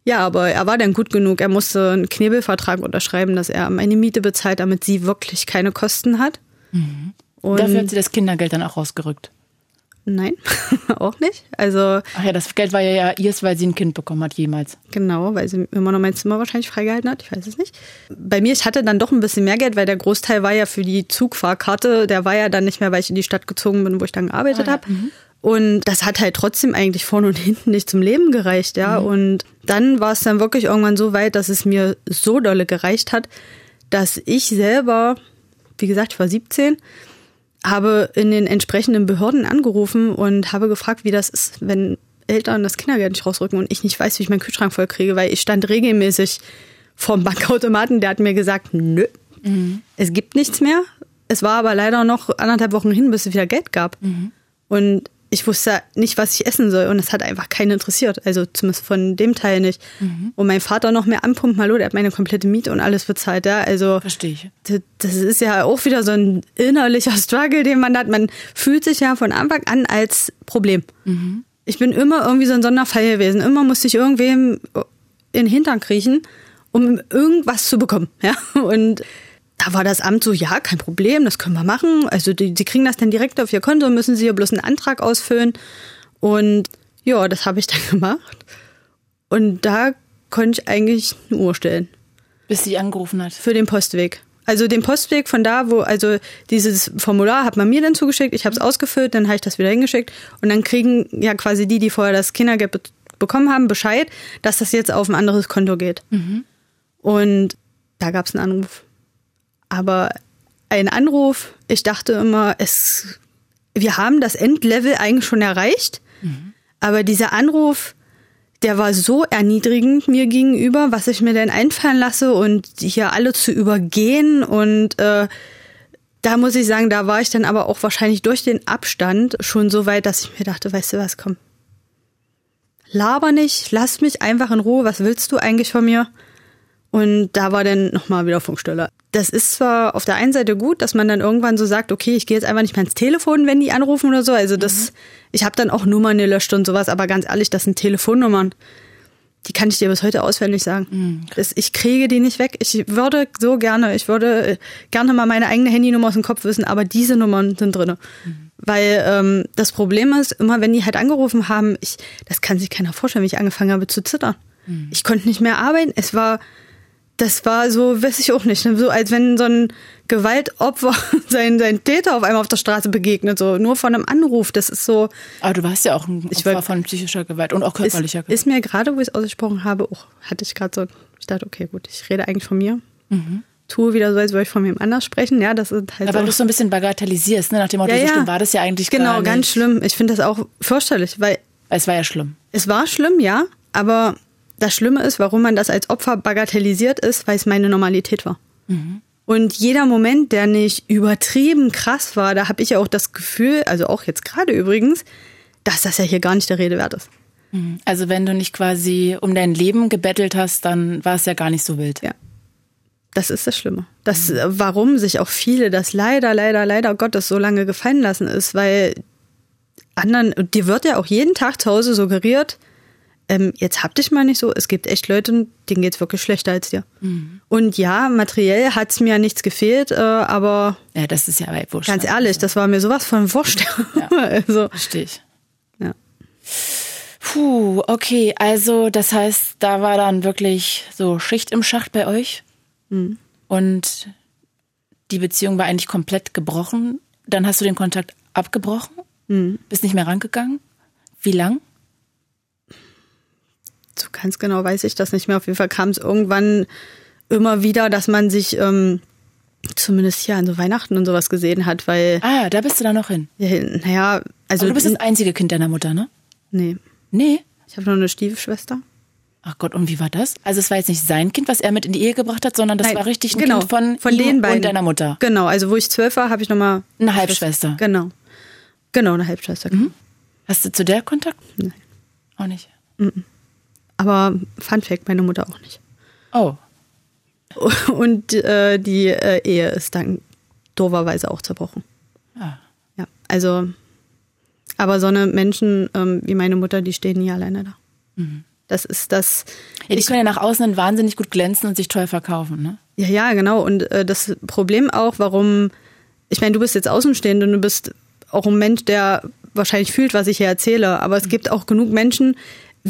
ja, aber er war dann gut genug. Er musste einen Knebelvertrag unterschreiben, dass er meine Miete bezahlt, damit sie wirklich keine Kosten hat. Mhm. Dafür hat sie das Kindergeld dann auch rausgerückt. Nein, [laughs] auch nicht. Also Ach ja, das Geld war ja, ja ihrs, weil sie ein Kind bekommen hat, jemals. Genau, weil sie immer noch mein Zimmer wahrscheinlich freigehalten hat. Ich weiß es nicht. Bei mir, ich hatte dann doch ein bisschen mehr Geld, weil der Großteil war ja für die Zugfahrkarte. Der war ja dann nicht mehr, weil ich in die Stadt gezogen bin, wo ich dann gearbeitet ah, ja. habe. Mhm. Und das hat halt trotzdem eigentlich vorne und hinten nicht zum Leben gereicht, ja. Mhm. Und dann war es dann wirklich irgendwann so weit, dass es mir so dolle gereicht hat, dass ich selber, wie gesagt, ich war 17, habe in den entsprechenden Behörden angerufen und habe gefragt, wie das ist, wenn Eltern das Kindergeld nicht rausrücken und ich nicht weiß, wie ich meinen Kühlschrank voll kriege, weil ich stand regelmäßig vorm Bankautomaten, der hat mir gesagt, nö, mhm. es gibt nichts mehr. Es war aber leider noch anderthalb Wochen hin, bis es wieder Geld gab. Mhm. Und ich wusste nicht, was ich essen soll und es hat einfach keinen interessiert. Also zumindest von dem Teil nicht. Mhm. Und mein Vater noch mehr anpumpt, hallo, der hat meine komplette Miete und alles bezahlt, ja. Also. Verstehe ich. Das ist ja auch wieder so ein innerlicher Struggle, den man hat. Man fühlt sich ja von Anfang an als Problem. Mhm. Ich bin immer irgendwie so ein Sonderfall gewesen. Immer musste ich irgendwem in den Hintern kriechen, um irgendwas zu bekommen, ja. [laughs] Und da war das Amt so, ja, kein Problem, das können wir machen. Also die, die kriegen das dann direkt auf ihr Konto, müssen sie ja bloß einen Antrag ausfüllen. Und ja, das habe ich dann [laughs] gemacht. Und da konnte ich eigentlich eine Uhr stellen. Bis sie angerufen hat. Für den Postweg. Also den Postweg von da, wo, also dieses Formular hat man mir dann zugeschickt, ich habe es ausgefüllt, dann habe ich das wieder hingeschickt und dann kriegen ja quasi die, die vorher das Kindergeld be bekommen haben, Bescheid, dass das jetzt auf ein anderes Konto geht. Mhm. Und da gab es einen Anruf. Aber ein Anruf, ich dachte immer, es, wir haben das Endlevel eigentlich schon erreicht. Mhm. Aber dieser Anruf, der war so erniedrigend mir gegenüber, was ich mir denn einfallen lasse und hier alle zu übergehen. Und äh, da muss ich sagen, da war ich dann aber auch wahrscheinlich durch den Abstand schon so weit, dass ich mir dachte, weißt du was, komm. Laber nicht, lass mich einfach in Ruhe, was willst du eigentlich von mir? Und da war dann nochmal wieder Funkstelle. Das ist zwar auf der einen Seite gut, dass man dann irgendwann so sagt, okay, ich gehe jetzt einfach nicht mehr ins Telefon, wenn die anrufen oder so. Also das, mhm. ich habe dann auch Nummern gelöscht und sowas, aber ganz ehrlich, das sind Telefonnummern. Die kann ich dir bis heute auswendig sagen. Mhm. Das, ich kriege die nicht weg. Ich würde so gerne, ich würde äh, gerne mal meine eigene Handynummer aus dem Kopf wissen, aber diese Nummern sind drin. Mhm. Weil ähm, das Problem ist, immer wenn die halt angerufen haben, ich, das kann sich keiner vorstellen, wie ich angefangen habe zu zittern. Mhm. Ich konnte nicht mehr arbeiten. Es war das war so, weiß ich auch nicht, ne? so als wenn so ein Gewaltopfer [laughs] sein, sein Täter auf einmal auf der Straße begegnet, so nur von einem Anruf. Das ist so. Aber du warst ja auch ein Opfer war, von psychischer Gewalt und auch körperlicher ist, Gewalt. Ist mir gerade, wo ich es ausgesprochen habe, auch hatte ich gerade so, ich dachte, okay, gut, ich rede eigentlich von mir. Mhm. Tue wieder so, als würde ich von wem anders sprechen. Ja, das ist halt. Aber so. du so ein bisschen bagatellisierst, ne? Nach dem Motto, ja, so schlimm war das ja eigentlich genau, gar nicht. Genau, ganz schlimm. Ich finde das auch fürchterlich, weil. Es war ja schlimm. Es war schlimm, ja, aber das Schlimme ist, warum man das als Opfer bagatellisiert ist, weil es meine Normalität war. Mhm. Und jeder Moment, der nicht übertrieben krass war, da habe ich ja auch das Gefühl, also auch jetzt gerade übrigens, dass das ja hier gar nicht der Rede wert ist. Mhm. Also wenn du nicht quasi um dein Leben gebettelt hast, dann war es ja gar nicht so wild. Ja. Das ist das Schlimme. Das, mhm. warum sich auch viele das leider, leider, leider Gottes so lange gefallen lassen, ist, weil anderen, dir wird ja auch jeden Tag zu Hause suggeriert, ähm, jetzt hab dich mal nicht so. Es gibt echt Leute, denen geht's wirklich schlechter als dir. Mhm. Und ja, materiell hat's mir nichts gefehlt, äh, aber. Ja, das ist ja weit wurscht. Ganz ehrlich, das war mir sowas von wurscht. Ja, [laughs] also, verstehe ich. Ja. Puh, okay, also das heißt, da war dann wirklich so Schicht im Schacht bei euch. Mhm. Und die Beziehung war eigentlich komplett gebrochen. Dann hast du den Kontakt abgebrochen, mhm. bist nicht mehr rangegangen. Wie lang? So ganz genau weiß ich das nicht mehr. Auf jeden Fall kam es irgendwann immer wieder, dass man sich ähm, zumindest hier an so Weihnachten und sowas gesehen hat, weil. Ah, da bist du da noch hin. Ja, naja, also. Aber du bist das einzige Kind deiner Mutter, ne? Nee. Nee? Ich habe nur eine Stiefschwester. Ach Gott, und wie war das? Also es war jetzt nicht sein Kind, was er mit in die Ehe gebracht hat, sondern das Nein, war richtig ein genau, Kind von, von den beiden. und deiner Mutter. Genau, also wo ich zwölf war, habe ich nochmal... Eine Halbschwester. Genau. Genau, eine Halbschwester. Mhm. Hast du zu der Kontakt? Nein. Auch nicht? Mhm. Aber Fun Fact, meine Mutter auch nicht. Oh. [laughs] Und äh, die äh, Ehe ist dann doverweise auch zerbrochen. Ah. Ja, also, aber so eine Menschen ähm, wie meine Mutter, die stehen nie alleine da. Mhm. Das ist das. Ja, die können ja nach außen wahnsinnig gut glänzen und sich toll verkaufen, ne? Ja, ja, genau. Und äh, das Problem auch, warum, ich meine, du bist jetzt außenstehend und du bist auch ein Mensch, der wahrscheinlich fühlt, was ich hier erzähle, aber es mhm. gibt auch genug Menschen,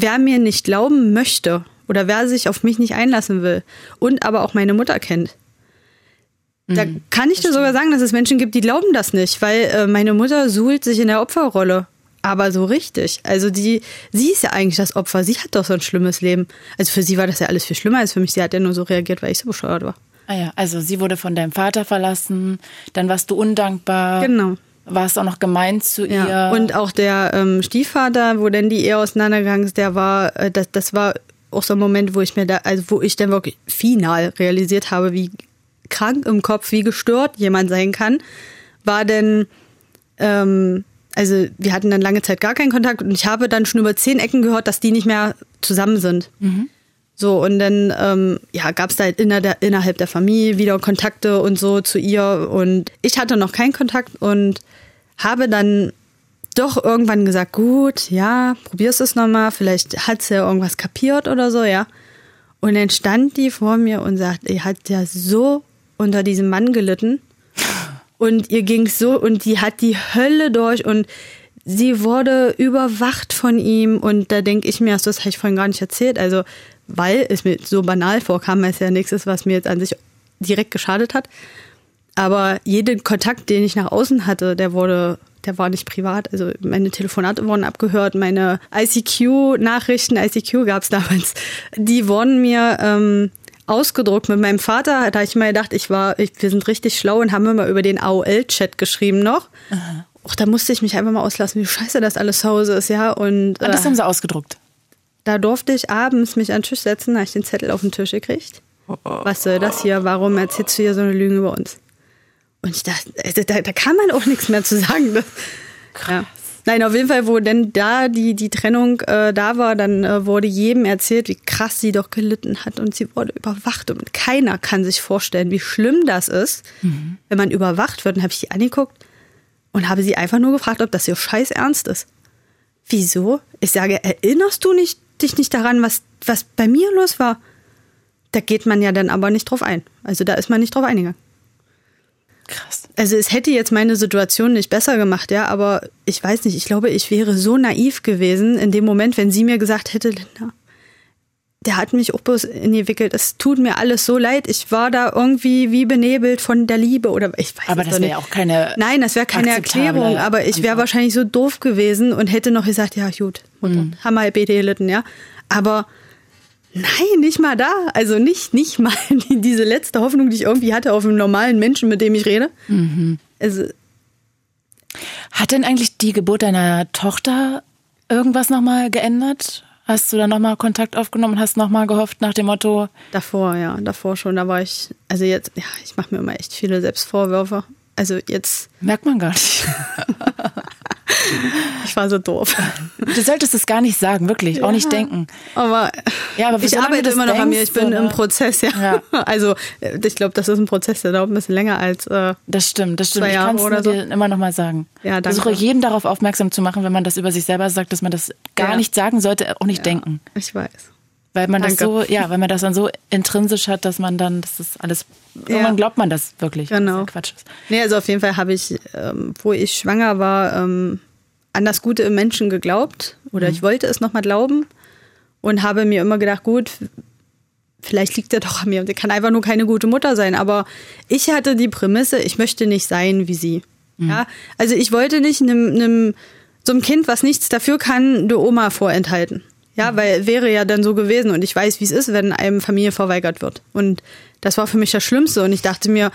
wer mir nicht glauben möchte oder wer sich auf mich nicht einlassen will und aber auch meine Mutter kennt. Da mhm, kann ich dir sogar sagen, dass es Menschen gibt, die glauben das nicht, weil äh, meine Mutter suhlt sich in der Opferrolle. Aber so richtig. Also die, sie ist ja eigentlich das Opfer. Sie hat doch so ein schlimmes Leben. Also für sie war das ja alles viel schlimmer als für mich. Sie hat ja nur so reagiert, weil ich so bescheuert war. Ah ja, also sie wurde von deinem Vater verlassen, dann warst du undankbar. Genau war es auch noch gemeint zu ja. ihr. Und auch der ähm, Stiefvater, wo dann die Ehe auseinandergegangen ist, der war, äh, das, das war auch so ein Moment, wo ich mir da, also wo ich dann wirklich final realisiert habe, wie krank im Kopf, wie gestört jemand sein kann, war denn, ähm, also wir hatten dann lange Zeit gar keinen Kontakt und ich habe dann schon über zehn Ecken gehört, dass die nicht mehr zusammen sind. Mhm. So, und dann ähm, ja, gab es da halt inner der, innerhalb der Familie wieder Kontakte und so zu ihr. Und ich hatte noch keinen Kontakt und habe dann doch irgendwann gesagt, gut, ja, probierst es nochmal, vielleicht hat sie ja irgendwas kapiert oder so, ja. Und dann stand die vor mir und sagt, ihr hat ja so unter diesem Mann gelitten. [laughs] Und ihr ging's so und die hat die Hölle durch. Und sie wurde überwacht von ihm. Und da denke ich mir, das habe ich vorhin gar nicht erzählt, also weil es mir so banal vorkam, es ja nichts ist, was mir jetzt an sich direkt geschadet hat. Aber jeden Kontakt, den ich nach außen hatte, der wurde, der war nicht privat. Also meine Telefonate wurden abgehört, meine ICQ-Nachrichten, ICQ gab es damals, die wurden mir ähm, ausgedruckt mit meinem Vater. Da habe ich mal gedacht, ich war, ich, wir sind richtig schlau und haben immer über den AOL-Chat geschrieben noch. Aha. Och, da musste ich mich einfach mal auslassen, wie scheiße das alles zu Hause ist, ja. Und, äh, das haben sie ausgedruckt. Da durfte ich abends mich an den Tisch setzen, da habe ich den Zettel auf den Tisch gekriegt. Oh, oh. Was soll das hier? Warum erzählst du hier so eine Lüge über uns? Und ich dachte, also da, da kann man auch nichts mehr zu sagen. Das, Krass. Ja. Nein, auf jeden Fall, wo denn da die, die Trennung äh, da war, dann äh, wurde jedem erzählt, wie krass sie doch gelitten hat und sie wurde überwacht. Und keiner kann sich vorstellen, wie schlimm das ist, mhm. wenn man überwacht wird. Und habe ich die angeguckt und habe sie einfach nur gefragt, ob das ihr Scheiß ernst ist. Wieso? Ich sage, erinnerst du nicht, dich nicht daran, was, was bei mir los war? Da geht man ja dann aber nicht drauf ein. Also da ist man nicht drauf eingegangen. Krass. Also es hätte jetzt meine Situation nicht besser gemacht, ja, aber ich weiß nicht, ich glaube, ich wäre so naiv gewesen in dem Moment, wenn sie mir gesagt hätte, Linda, der hat mich auch bloß entwickelt. Es tut mir alles so leid. Ich war da irgendwie wie benebelt von der Liebe oder ich weiß Aber das wäre auch keine. Nein, das wäre keine Erklärung. Aber ich wäre wahrscheinlich so doof gewesen und hätte noch gesagt, ja gut, Mutter, mhm. haben wir BD gelitten, ja. Aber nein, nicht mal da. Also nicht, nicht mal [laughs] diese letzte Hoffnung, die ich irgendwie hatte auf einen normalen Menschen, mit dem ich rede. Mhm. Also, Hat denn eigentlich die Geburt deiner Tochter irgendwas nochmal geändert? Hast du dann nochmal Kontakt aufgenommen und hast nochmal gehofft nach dem Motto? Davor, ja, davor schon. Da war ich, also jetzt, ja, ich mache mir immer echt viele Selbstvorwürfe. Also jetzt. Merkt man gar nicht. [laughs] ich war so doof. Du solltest es gar nicht sagen, wirklich, ja, auch nicht denken. Aber, ja, aber ich arbeite immer noch denkst, an mir, ich bin oder? im Prozess, ja. ja. [laughs] Also ich glaube, das ist ein Prozess, der dauert ein bisschen länger als äh, Das stimmt, das stimmt. Ich kann es so. dir immer noch mal sagen. Ja, danke. Versuche jeden darauf aufmerksam zu machen, wenn man das über sich selber sagt, dass man das gar ja. nicht sagen sollte, auch nicht denken. Ich weiß. Weil man Danke. das so, ja, weil man das dann so intrinsisch hat, dass man dann, das ist alles, ja. irgendwann glaubt man das wirklich. Genau. Das Quatsch ist. Nee, also auf jeden Fall habe ich, ähm, wo ich schwanger war, ähm, an das Gute im Menschen geglaubt oder mhm. ich wollte es nochmal glauben und habe mir immer gedacht, gut, vielleicht liegt er doch an mir und er kann einfach nur keine gute Mutter sein. Aber ich hatte die Prämisse, ich möchte nicht sein wie sie. Mhm. Ja, also ich wollte nicht einem, einem so einem Kind, was nichts dafür kann, die Oma vorenthalten. Ja, mhm. weil wäre ja dann so gewesen und ich weiß, wie es ist, wenn einem Familie verweigert wird. Und das war für mich das Schlimmste und ich dachte mir,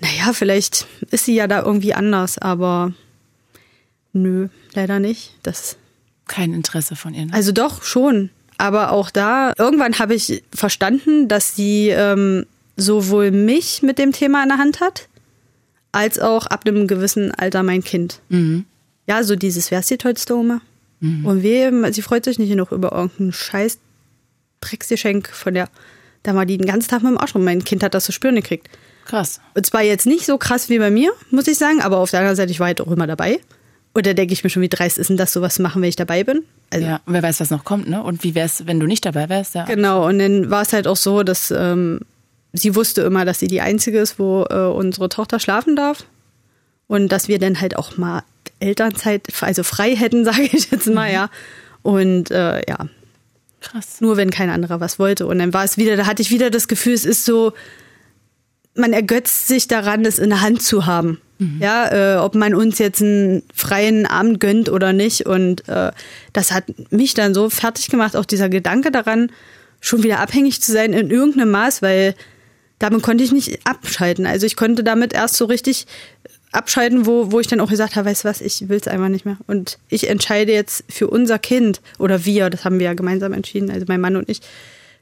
naja, vielleicht ist sie ja da irgendwie anders, aber Nö, leider nicht. Das kein Interesse von ihr. Ne? Also doch schon, aber auch da irgendwann habe ich verstanden, dass sie ähm, sowohl mich mit dem Thema in der Hand hat, als auch ab einem gewissen Alter mein Kind. Mhm. Ja, so dieses, wer ist die tollste Oma? Mhm. Und wem, sie freut sich nicht genug über irgendeinen scheiß Drecksgeschenk von der, da war die den ganzen Tag mit dem Arsch rum. Mein Kind hat das zu spüren gekriegt. Krass. Und zwar jetzt nicht so krass wie bei mir, muss ich sagen, aber auf der anderen Seite, ich war halt auch immer dabei. Oder denke ich mir schon, wie dreist ist denn das, sowas machen, wenn ich dabei bin? Also, ja, wer weiß, was noch kommt, ne? Und wie wär's, wenn du nicht dabei wärst? Ja. Genau, und dann war es halt auch so, dass ähm, sie wusste immer, dass sie die Einzige ist, wo äh, unsere Tochter schlafen darf. Und dass wir dann halt auch mal Elternzeit, also frei hätten, [laughs] sage ich jetzt mal, mhm. ja. Und äh, ja. Krass. Nur wenn kein anderer was wollte. Und dann war es wieder, da hatte ich wieder das Gefühl, es ist so, man ergötzt sich daran, das in der Hand zu haben. Mhm. Ja, äh, ob man uns jetzt einen freien Abend gönnt oder nicht. Und äh, das hat mich dann so fertig gemacht, auch dieser Gedanke daran, schon wieder abhängig zu sein in irgendeinem Maß, weil damit konnte ich nicht abschalten. Also ich konnte damit erst so richtig abschalten, wo, wo ich dann auch gesagt habe, weißt du was, ich will es einfach nicht mehr. Und ich entscheide jetzt für unser Kind oder wir, das haben wir ja gemeinsam entschieden, also mein Mann und ich,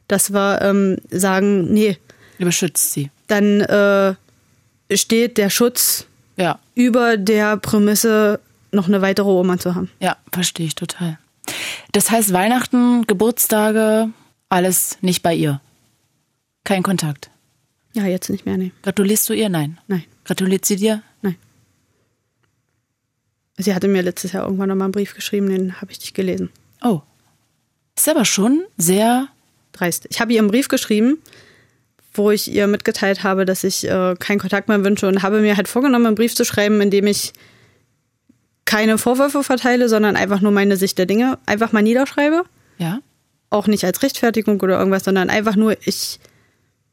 dass wir ähm, sagen, nee. Überschützt sie. Dann äh, steht der Schutz ja. über der Prämisse, noch eine weitere Oma zu haben. Ja, verstehe ich total. Das heißt, Weihnachten, Geburtstage, alles nicht bei ihr. Kein Kontakt. Ja, jetzt nicht mehr, nee. Gratulierst du ihr? Nein. Nein. Gratuliert sie dir? Nein. Sie hatte mir letztes Jahr irgendwann nochmal einen Brief geschrieben, den habe ich nicht gelesen. Oh. Ist aber schon sehr dreist. Ich habe ihr einen Brief geschrieben, wo ich ihr mitgeteilt habe, dass ich äh, keinen Kontakt mehr wünsche und habe mir halt vorgenommen, einen Brief zu schreiben, in dem ich keine Vorwürfe verteile, sondern einfach nur meine Sicht der Dinge einfach mal niederschreibe. Ja. Auch nicht als Rechtfertigung oder irgendwas, sondern einfach nur, ich,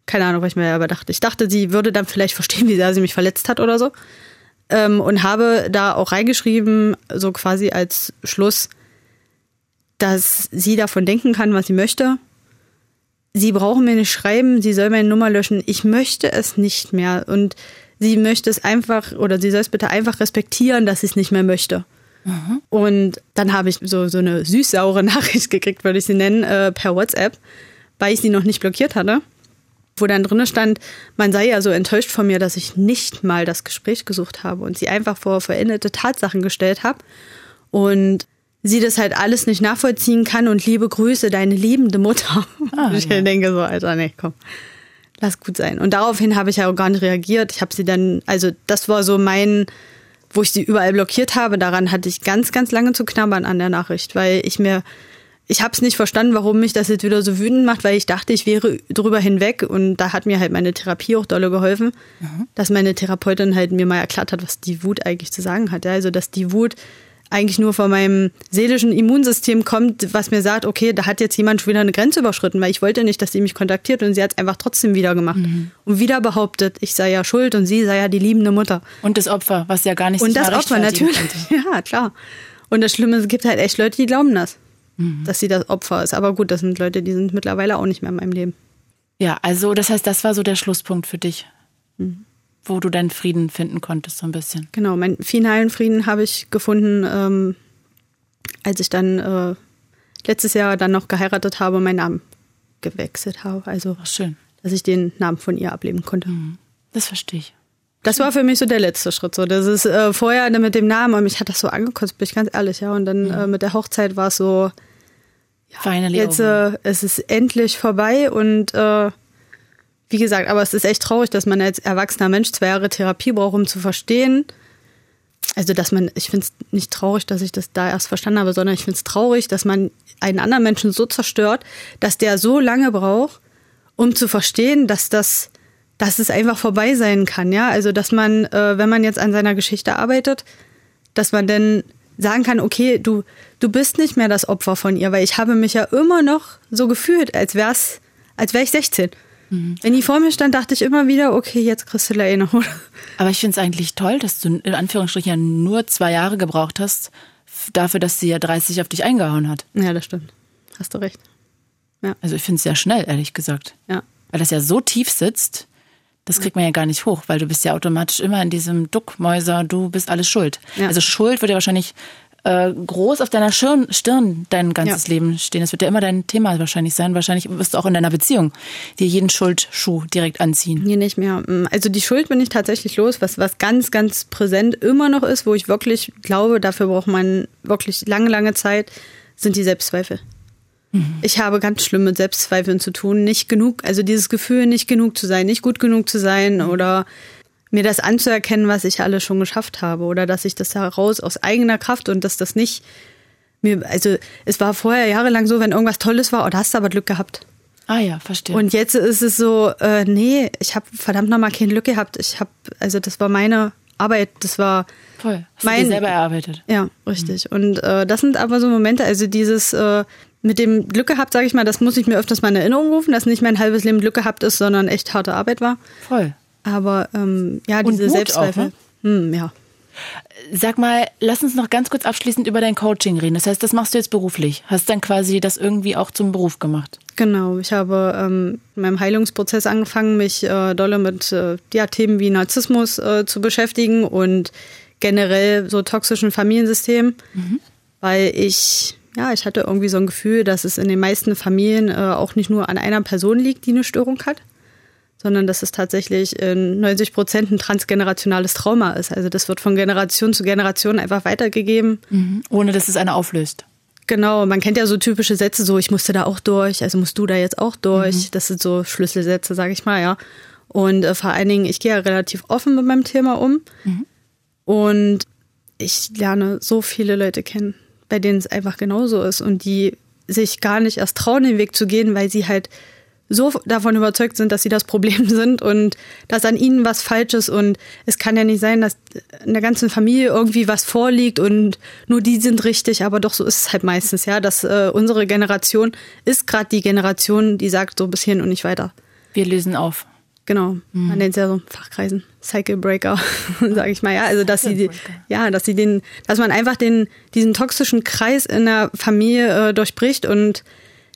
keine Ahnung, was ich mir aber dachte. Ich dachte, sie würde dann vielleicht verstehen, [laughs] wie sehr sie mich verletzt hat oder so. Ähm, und habe da auch reingeschrieben, so quasi als Schluss, dass sie davon denken kann, was sie möchte Sie brauchen mir nicht schreiben, Sie soll meine Nummer löschen. Ich möchte es nicht mehr. Und sie möchte es einfach, oder sie soll es bitte einfach respektieren, dass sie es nicht mehr möchte. Mhm. Und dann habe ich so, so eine süß-saure [laughs] Nachricht gekriegt, würde ich sie nennen, äh, per WhatsApp, weil ich sie noch nicht blockiert hatte. Wo dann drin stand, man sei ja so enttäuscht von mir, dass ich nicht mal das Gespräch gesucht habe und sie einfach vor veränderte Tatsachen gestellt habe. Und sie das halt alles nicht nachvollziehen kann und liebe Grüße, deine liebende Mutter. Ah, [laughs] ich ja. denke so, Alter, nee, komm, lass gut sein. Und daraufhin habe ich ja auch gar nicht reagiert. Ich habe sie dann, also das war so mein, wo ich sie überall blockiert habe. Daran hatte ich ganz, ganz lange zu knabbern an der Nachricht, weil ich mir, ich habe es nicht verstanden, warum mich das jetzt wieder so wütend macht, weil ich dachte, ich wäre drüber hinweg und da hat mir halt meine Therapie auch dolle geholfen, mhm. dass meine Therapeutin halt mir mal erklärt hat, was die Wut eigentlich zu sagen hat. Ja, also dass die Wut eigentlich nur von meinem seelischen Immunsystem kommt, was mir sagt, okay, da hat jetzt jemand schon wieder eine Grenze überschritten, weil ich wollte nicht, dass sie mich kontaktiert und sie hat es einfach trotzdem wieder gemacht. Mhm. Und wieder behauptet, ich sei ja schuld und sie sei ja die liebende Mutter. Und das Opfer, was ja gar nicht Und das Opfer, natürlich. Könnte. [laughs] Ja, klar. Und das Schlimme ist, es gibt halt echt Leute, die glauben das, mhm. dass sie das Opfer ist. Aber gut, das sind Leute, die sind mittlerweile auch nicht mehr in meinem Leben. Ja, also das heißt, das war so der Schlusspunkt für dich. Mhm wo du deinen Frieden finden konntest, so ein bisschen. Genau, meinen finalen Frieden habe ich gefunden, ähm, als ich dann äh, letztes Jahr dann noch geheiratet habe und meinen Namen gewechselt habe. Also, Ach, schön. dass ich den Namen von ihr ableben konnte. Mhm. Das verstehe ich. Das war für mich so der letzte Schritt. So, das ist äh, vorher mit dem Namen und mich hat das so angekotzt, bin ich ganz ehrlich, ja. Und dann mhm. äh, mit der Hochzeit war es so, ja, Finally jetzt äh, es ist endlich vorbei und äh, wie gesagt, aber es ist echt traurig, dass man als erwachsener Mensch zwei Jahre Therapie braucht, um zu verstehen. Also, dass man, ich finde es nicht traurig, dass ich das da erst verstanden habe, sondern ich finde es traurig, dass man einen anderen Menschen so zerstört, dass der so lange braucht, um zu verstehen, dass das, dass es einfach vorbei sein kann, ja. Also, dass man, äh, wenn man jetzt an seiner Geschichte arbeitet, dass man dann sagen kann, okay, du, du bist nicht mehr das Opfer von ihr, weil ich habe mich ja immer noch so gefühlt, als wär's, als wäre ich 16. Mhm. Wenn die vor mir stand, dachte ich immer wieder, okay, jetzt kriegst du Leine, oder? Aber ich finde es eigentlich toll, dass du in Anführungsstrichen ja nur zwei Jahre gebraucht hast, dafür, dass sie ja 30 auf dich eingehauen hat. Ja, das stimmt. Hast du recht. Ja. Also ich finde es sehr schnell, ehrlich gesagt. Ja. Weil das ja so tief sitzt, das kriegt man ja gar nicht hoch, weil du bist ja automatisch immer in diesem Duckmäuser, du bist alles schuld. Ja. Also Schuld wird ja wahrscheinlich äh, groß auf deiner Stirn, Stirn dein ganzes ja. Leben stehen. Das wird ja immer dein Thema wahrscheinlich sein. Wahrscheinlich wirst du auch in deiner Beziehung dir jeden Schuldschuh direkt anziehen. Nee, nicht mehr. Mm, also die Schuld bin ich tatsächlich los, was, was ganz, ganz präsent immer noch ist, wo ich wirklich glaube, dafür braucht man wirklich lange, lange Zeit, sind die Selbstzweifel. Mhm. Ich habe ganz schlimm mit Selbstzweifeln zu tun. Nicht genug, also dieses Gefühl, nicht genug zu sein, nicht gut genug zu sein mhm. oder mir das anzuerkennen, was ich alles schon geschafft habe oder dass ich das heraus aus eigener Kraft und dass das nicht mir, also es war vorher jahrelang so, wenn irgendwas Tolles war, oh, da hast du aber Glück gehabt. Ah ja, verstehe. Und jetzt ist es so, äh, nee, ich habe verdammt nochmal kein Glück gehabt. Ich habe, also das war meine Arbeit, das war Voll. Hast mein, du selber erarbeitet. Ja, richtig. Mhm. Und äh, das sind aber so Momente, also dieses äh, mit dem Glück gehabt, sage ich mal, das muss ich mir öfters mal in Erinnerung rufen, dass nicht mein halbes Leben Glück gehabt ist, sondern echt harte Arbeit war. Voll. Aber ähm, ja, diese Selbstzweifel. Ne? Hm, ja. Sag mal, lass uns noch ganz kurz abschließend über dein Coaching reden. Das heißt, das machst du jetzt beruflich. Hast dann quasi das irgendwie auch zum Beruf gemacht? Genau. Ich habe ähm, in meinem Heilungsprozess angefangen, mich äh, dolle mit äh, ja, Themen wie Narzissmus äh, zu beschäftigen und generell so toxischen Familiensystemen, mhm. weil ich ja, ich hatte irgendwie so ein Gefühl, dass es in den meisten Familien äh, auch nicht nur an einer Person liegt, die eine Störung hat, sondern dass es tatsächlich in 90 Prozent ein transgenerationales Trauma ist. Also das wird von Generation zu Generation einfach weitergegeben. Mhm. Ohne dass es eine auflöst. Genau, man kennt ja so typische Sätze, so ich musste da auch durch, also musst du da jetzt auch durch. Mhm. Das sind so Schlüsselsätze, sage ich mal, ja. Und äh, vor allen Dingen, ich gehe ja relativ offen mit meinem Thema um. Mhm. Und ich lerne so viele Leute kennen, bei denen es einfach genauso ist und die sich gar nicht erst trauen, den Weg zu gehen, weil sie halt so davon überzeugt sind, dass sie das Problem [laughs] sind und dass an ihnen was falsch ist und es kann ja nicht sein, dass in der ganzen Familie irgendwie was vorliegt und nur die sind richtig, aber doch so ist es halt meistens, ja, dass äh, unsere Generation ist gerade die Generation, die sagt so bis hierhin und nicht weiter. Wir lösen auf. Genau, mhm. man nennt es ja so Fachkreisen Cycle Breaker, [laughs] sage ich mal, ja, also dass sie ja, dass sie den dass man einfach den diesen toxischen Kreis in der Familie äh, durchbricht und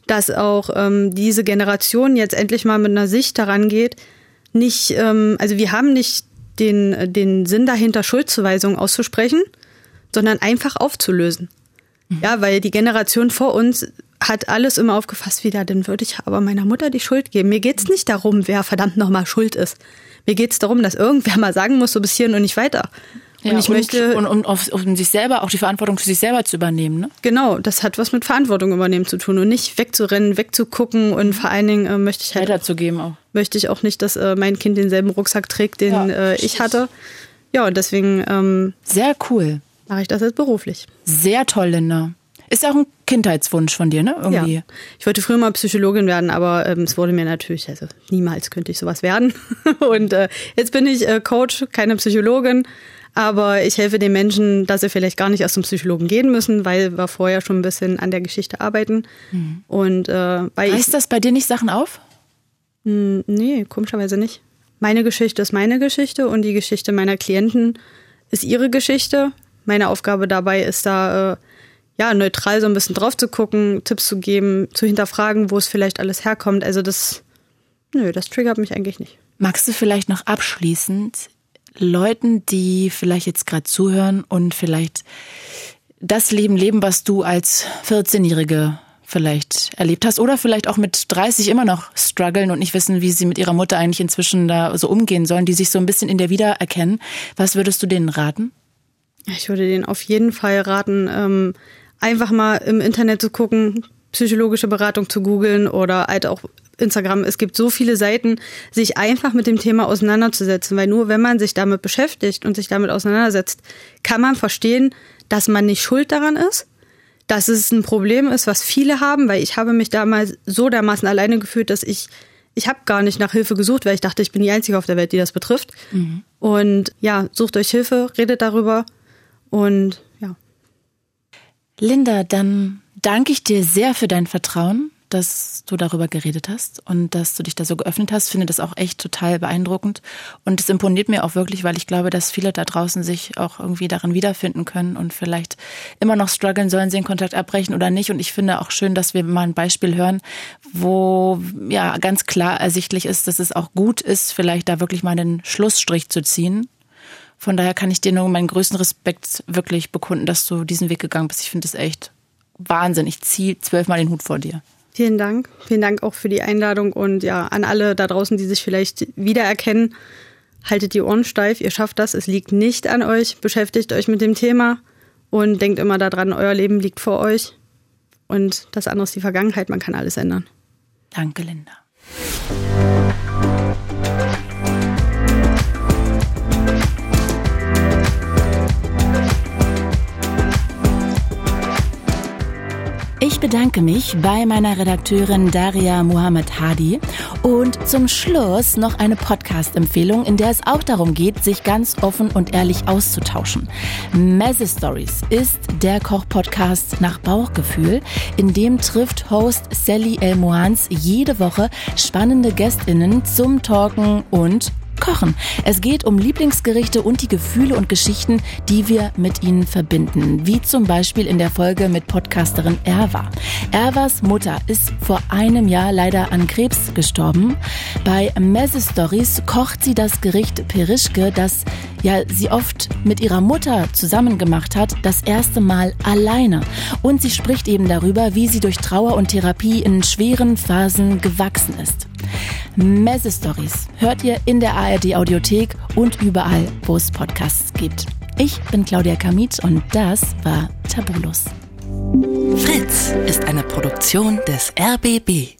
dass auch ähm, diese Generation jetzt endlich mal mit einer Sicht daran geht, nicht, ähm, also wir haben nicht den, den Sinn dahinter, Schuldzuweisungen auszusprechen, sondern einfach aufzulösen. Mhm. Ja, weil die Generation vor uns hat alles immer aufgefasst, wieder, dann würde ich aber meiner Mutter die Schuld geben. Mir geht's nicht darum, wer verdammt nochmal schuld ist. Mir geht's darum, dass irgendwer mal sagen muss, so bis hierhin und nicht weiter. Ja, und ich und, möchte. Und, und auf, um sich selber, auch die Verantwortung für sich selber zu übernehmen, ne? Genau, das hat was mit Verantwortung übernehmen zu tun und nicht wegzurennen, wegzugucken und vor allen Dingen äh, möchte ich halt. Weiterzugeben auch. Möchte ich auch nicht, dass äh, mein Kind denselben Rucksack trägt, den ja, äh, ich hatte. Ja, und deswegen. Ähm, Sehr cool. Mache ich das jetzt beruflich. Sehr toll, Linda. Ist auch ein Kindheitswunsch von dir, ne? Irgendwie. Ja. Ich wollte früher mal Psychologin werden, aber ähm, es wurde mir natürlich, also niemals könnte ich sowas werden. [laughs] Und äh, jetzt bin ich äh, Coach, keine Psychologin, Aber ich helfe den Menschen, dass sie vielleicht gar nicht erst zum Psychologen gehen müssen, weil wir vorher schon ein bisschen an der Geschichte arbeiten. Mhm. Und äh, weil Reißt das bei dir nicht Sachen auf? Mh, hm, nee, komischerweise nicht. Meine Geschichte ist meine Geschichte und die Geschichte meiner Klienten ist ihre Geschichte. Meine Aufgabe dabei ist da, äh, ja, neutral so ein bisschen drauf zu gucken, Tipps zu geben, zu hinterfragen, wo es vielleicht alles herkommt. Also das, nö, das triggert mich eigentlich nicht. Magst du vielleicht noch abschließend Leuten, die vielleicht jetzt gerade zuhören und vielleicht das Leben leben, was du als 14-Jährige vielleicht erlebt hast oder vielleicht auch mit 30 immer noch strugglen und nicht wissen, wie sie mit ihrer Mutter eigentlich inzwischen da so umgehen sollen, die sich so ein bisschen in der wiedererkennen. Was würdest du denen raten? Ich würde denen auf jeden Fall raten, ähm, einfach mal im Internet zu gucken, psychologische Beratung zu googeln oder halt auch Instagram. Es gibt so viele Seiten, sich einfach mit dem Thema auseinanderzusetzen, weil nur wenn man sich damit beschäftigt und sich damit auseinandersetzt, kann man verstehen, dass man nicht schuld daran ist, dass es ein Problem ist, was viele haben, weil ich habe mich damals so dermaßen alleine gefühlt, dass ich ich habe gar nicht nach Hilfe gesucht, weil ich dachte, ich bin die Einzige auf der Welt, die das betrifft. Mhm. Und ja, sucht euch Hilfe, redet darüber und ja. Linda, dann danke ich dir sehr für dein Vertrauen dass du darüber geredet hast und dass du dich da so geöffnet hast. Finde das auch echt total beeindruckend. Und es imponiert mir auch wirklich, weil ich glaube, dass viele da draußen sich auch irgendwie darin wiederfinden können und vielleicht immer noch strugglen, sollen sie den Kontakt abbrechen oder nicht. Und ich finde auch schön, dass wir mal ein Beispiel hören, wo ja ganz klar ersichtlich ist, dass es auch gut ist, vielleicht da wirklich mal einen Schlussstrich zu ziehen. Von daher kann ich dir nur meinen größten Respekt wirklich bekunden, dass du diesen Weg gegangen bist. Ich finde es echt Wahnsinn. Ich ziehe zwölfmal den Hut vor dir. Vielen Dank. Vielen Dank auch für die Einladung und ja, an alle da draußen, die sich vielleicht wiedererkennen. Haltet die Ohren steif, ihr schafft das. Es liegt nicht an euch. Beschäftigt euch mit dem Thema und denkt immer daran, euer Leben liegt vor euch. Und das andere ist die Vergangenheit. Man kann alles ändern. Danke, Linda. Ich bedanke mich bei meiner Redakteurin Daria Muhammad Hadi und zum Schluss noch eine Podcast-Empfehlung, in der es auch darum geht, sich ganz offen und ehrlich auszutauschen. Messe Stories ist der Koch-Podcast nach Bauchgefühl, in dem trifft Host Sally El Mohans jede Woche spannende GästInnen zum Talken und Kochen. Es geht um Lieblingsgerichte und die Gefühle und Geschichten, die wir mit ihnen verbinden. Wie zum Beispiel in der Folge mit Podcasterin Erwa. Erwas Mutter ist vor einem Jahr leider an Krebs gestorben. Bei Messe Stories kocht sie das Gericht Perischke, das ja sie oft mit ihrer Mutter zusammen gemacht hat, das erste Mal alleine. Und sie spricht eben darüber, wie sie durch Trauer und Therapie in schweren Phasen gewachsen ist. Messe Stories hört ihr in der ARD Audiothek und überall, wo es Podcasts gibt. Ich bin Claudia Kamit und das war Tabulus. Fritz ist eine Produktion des RBB.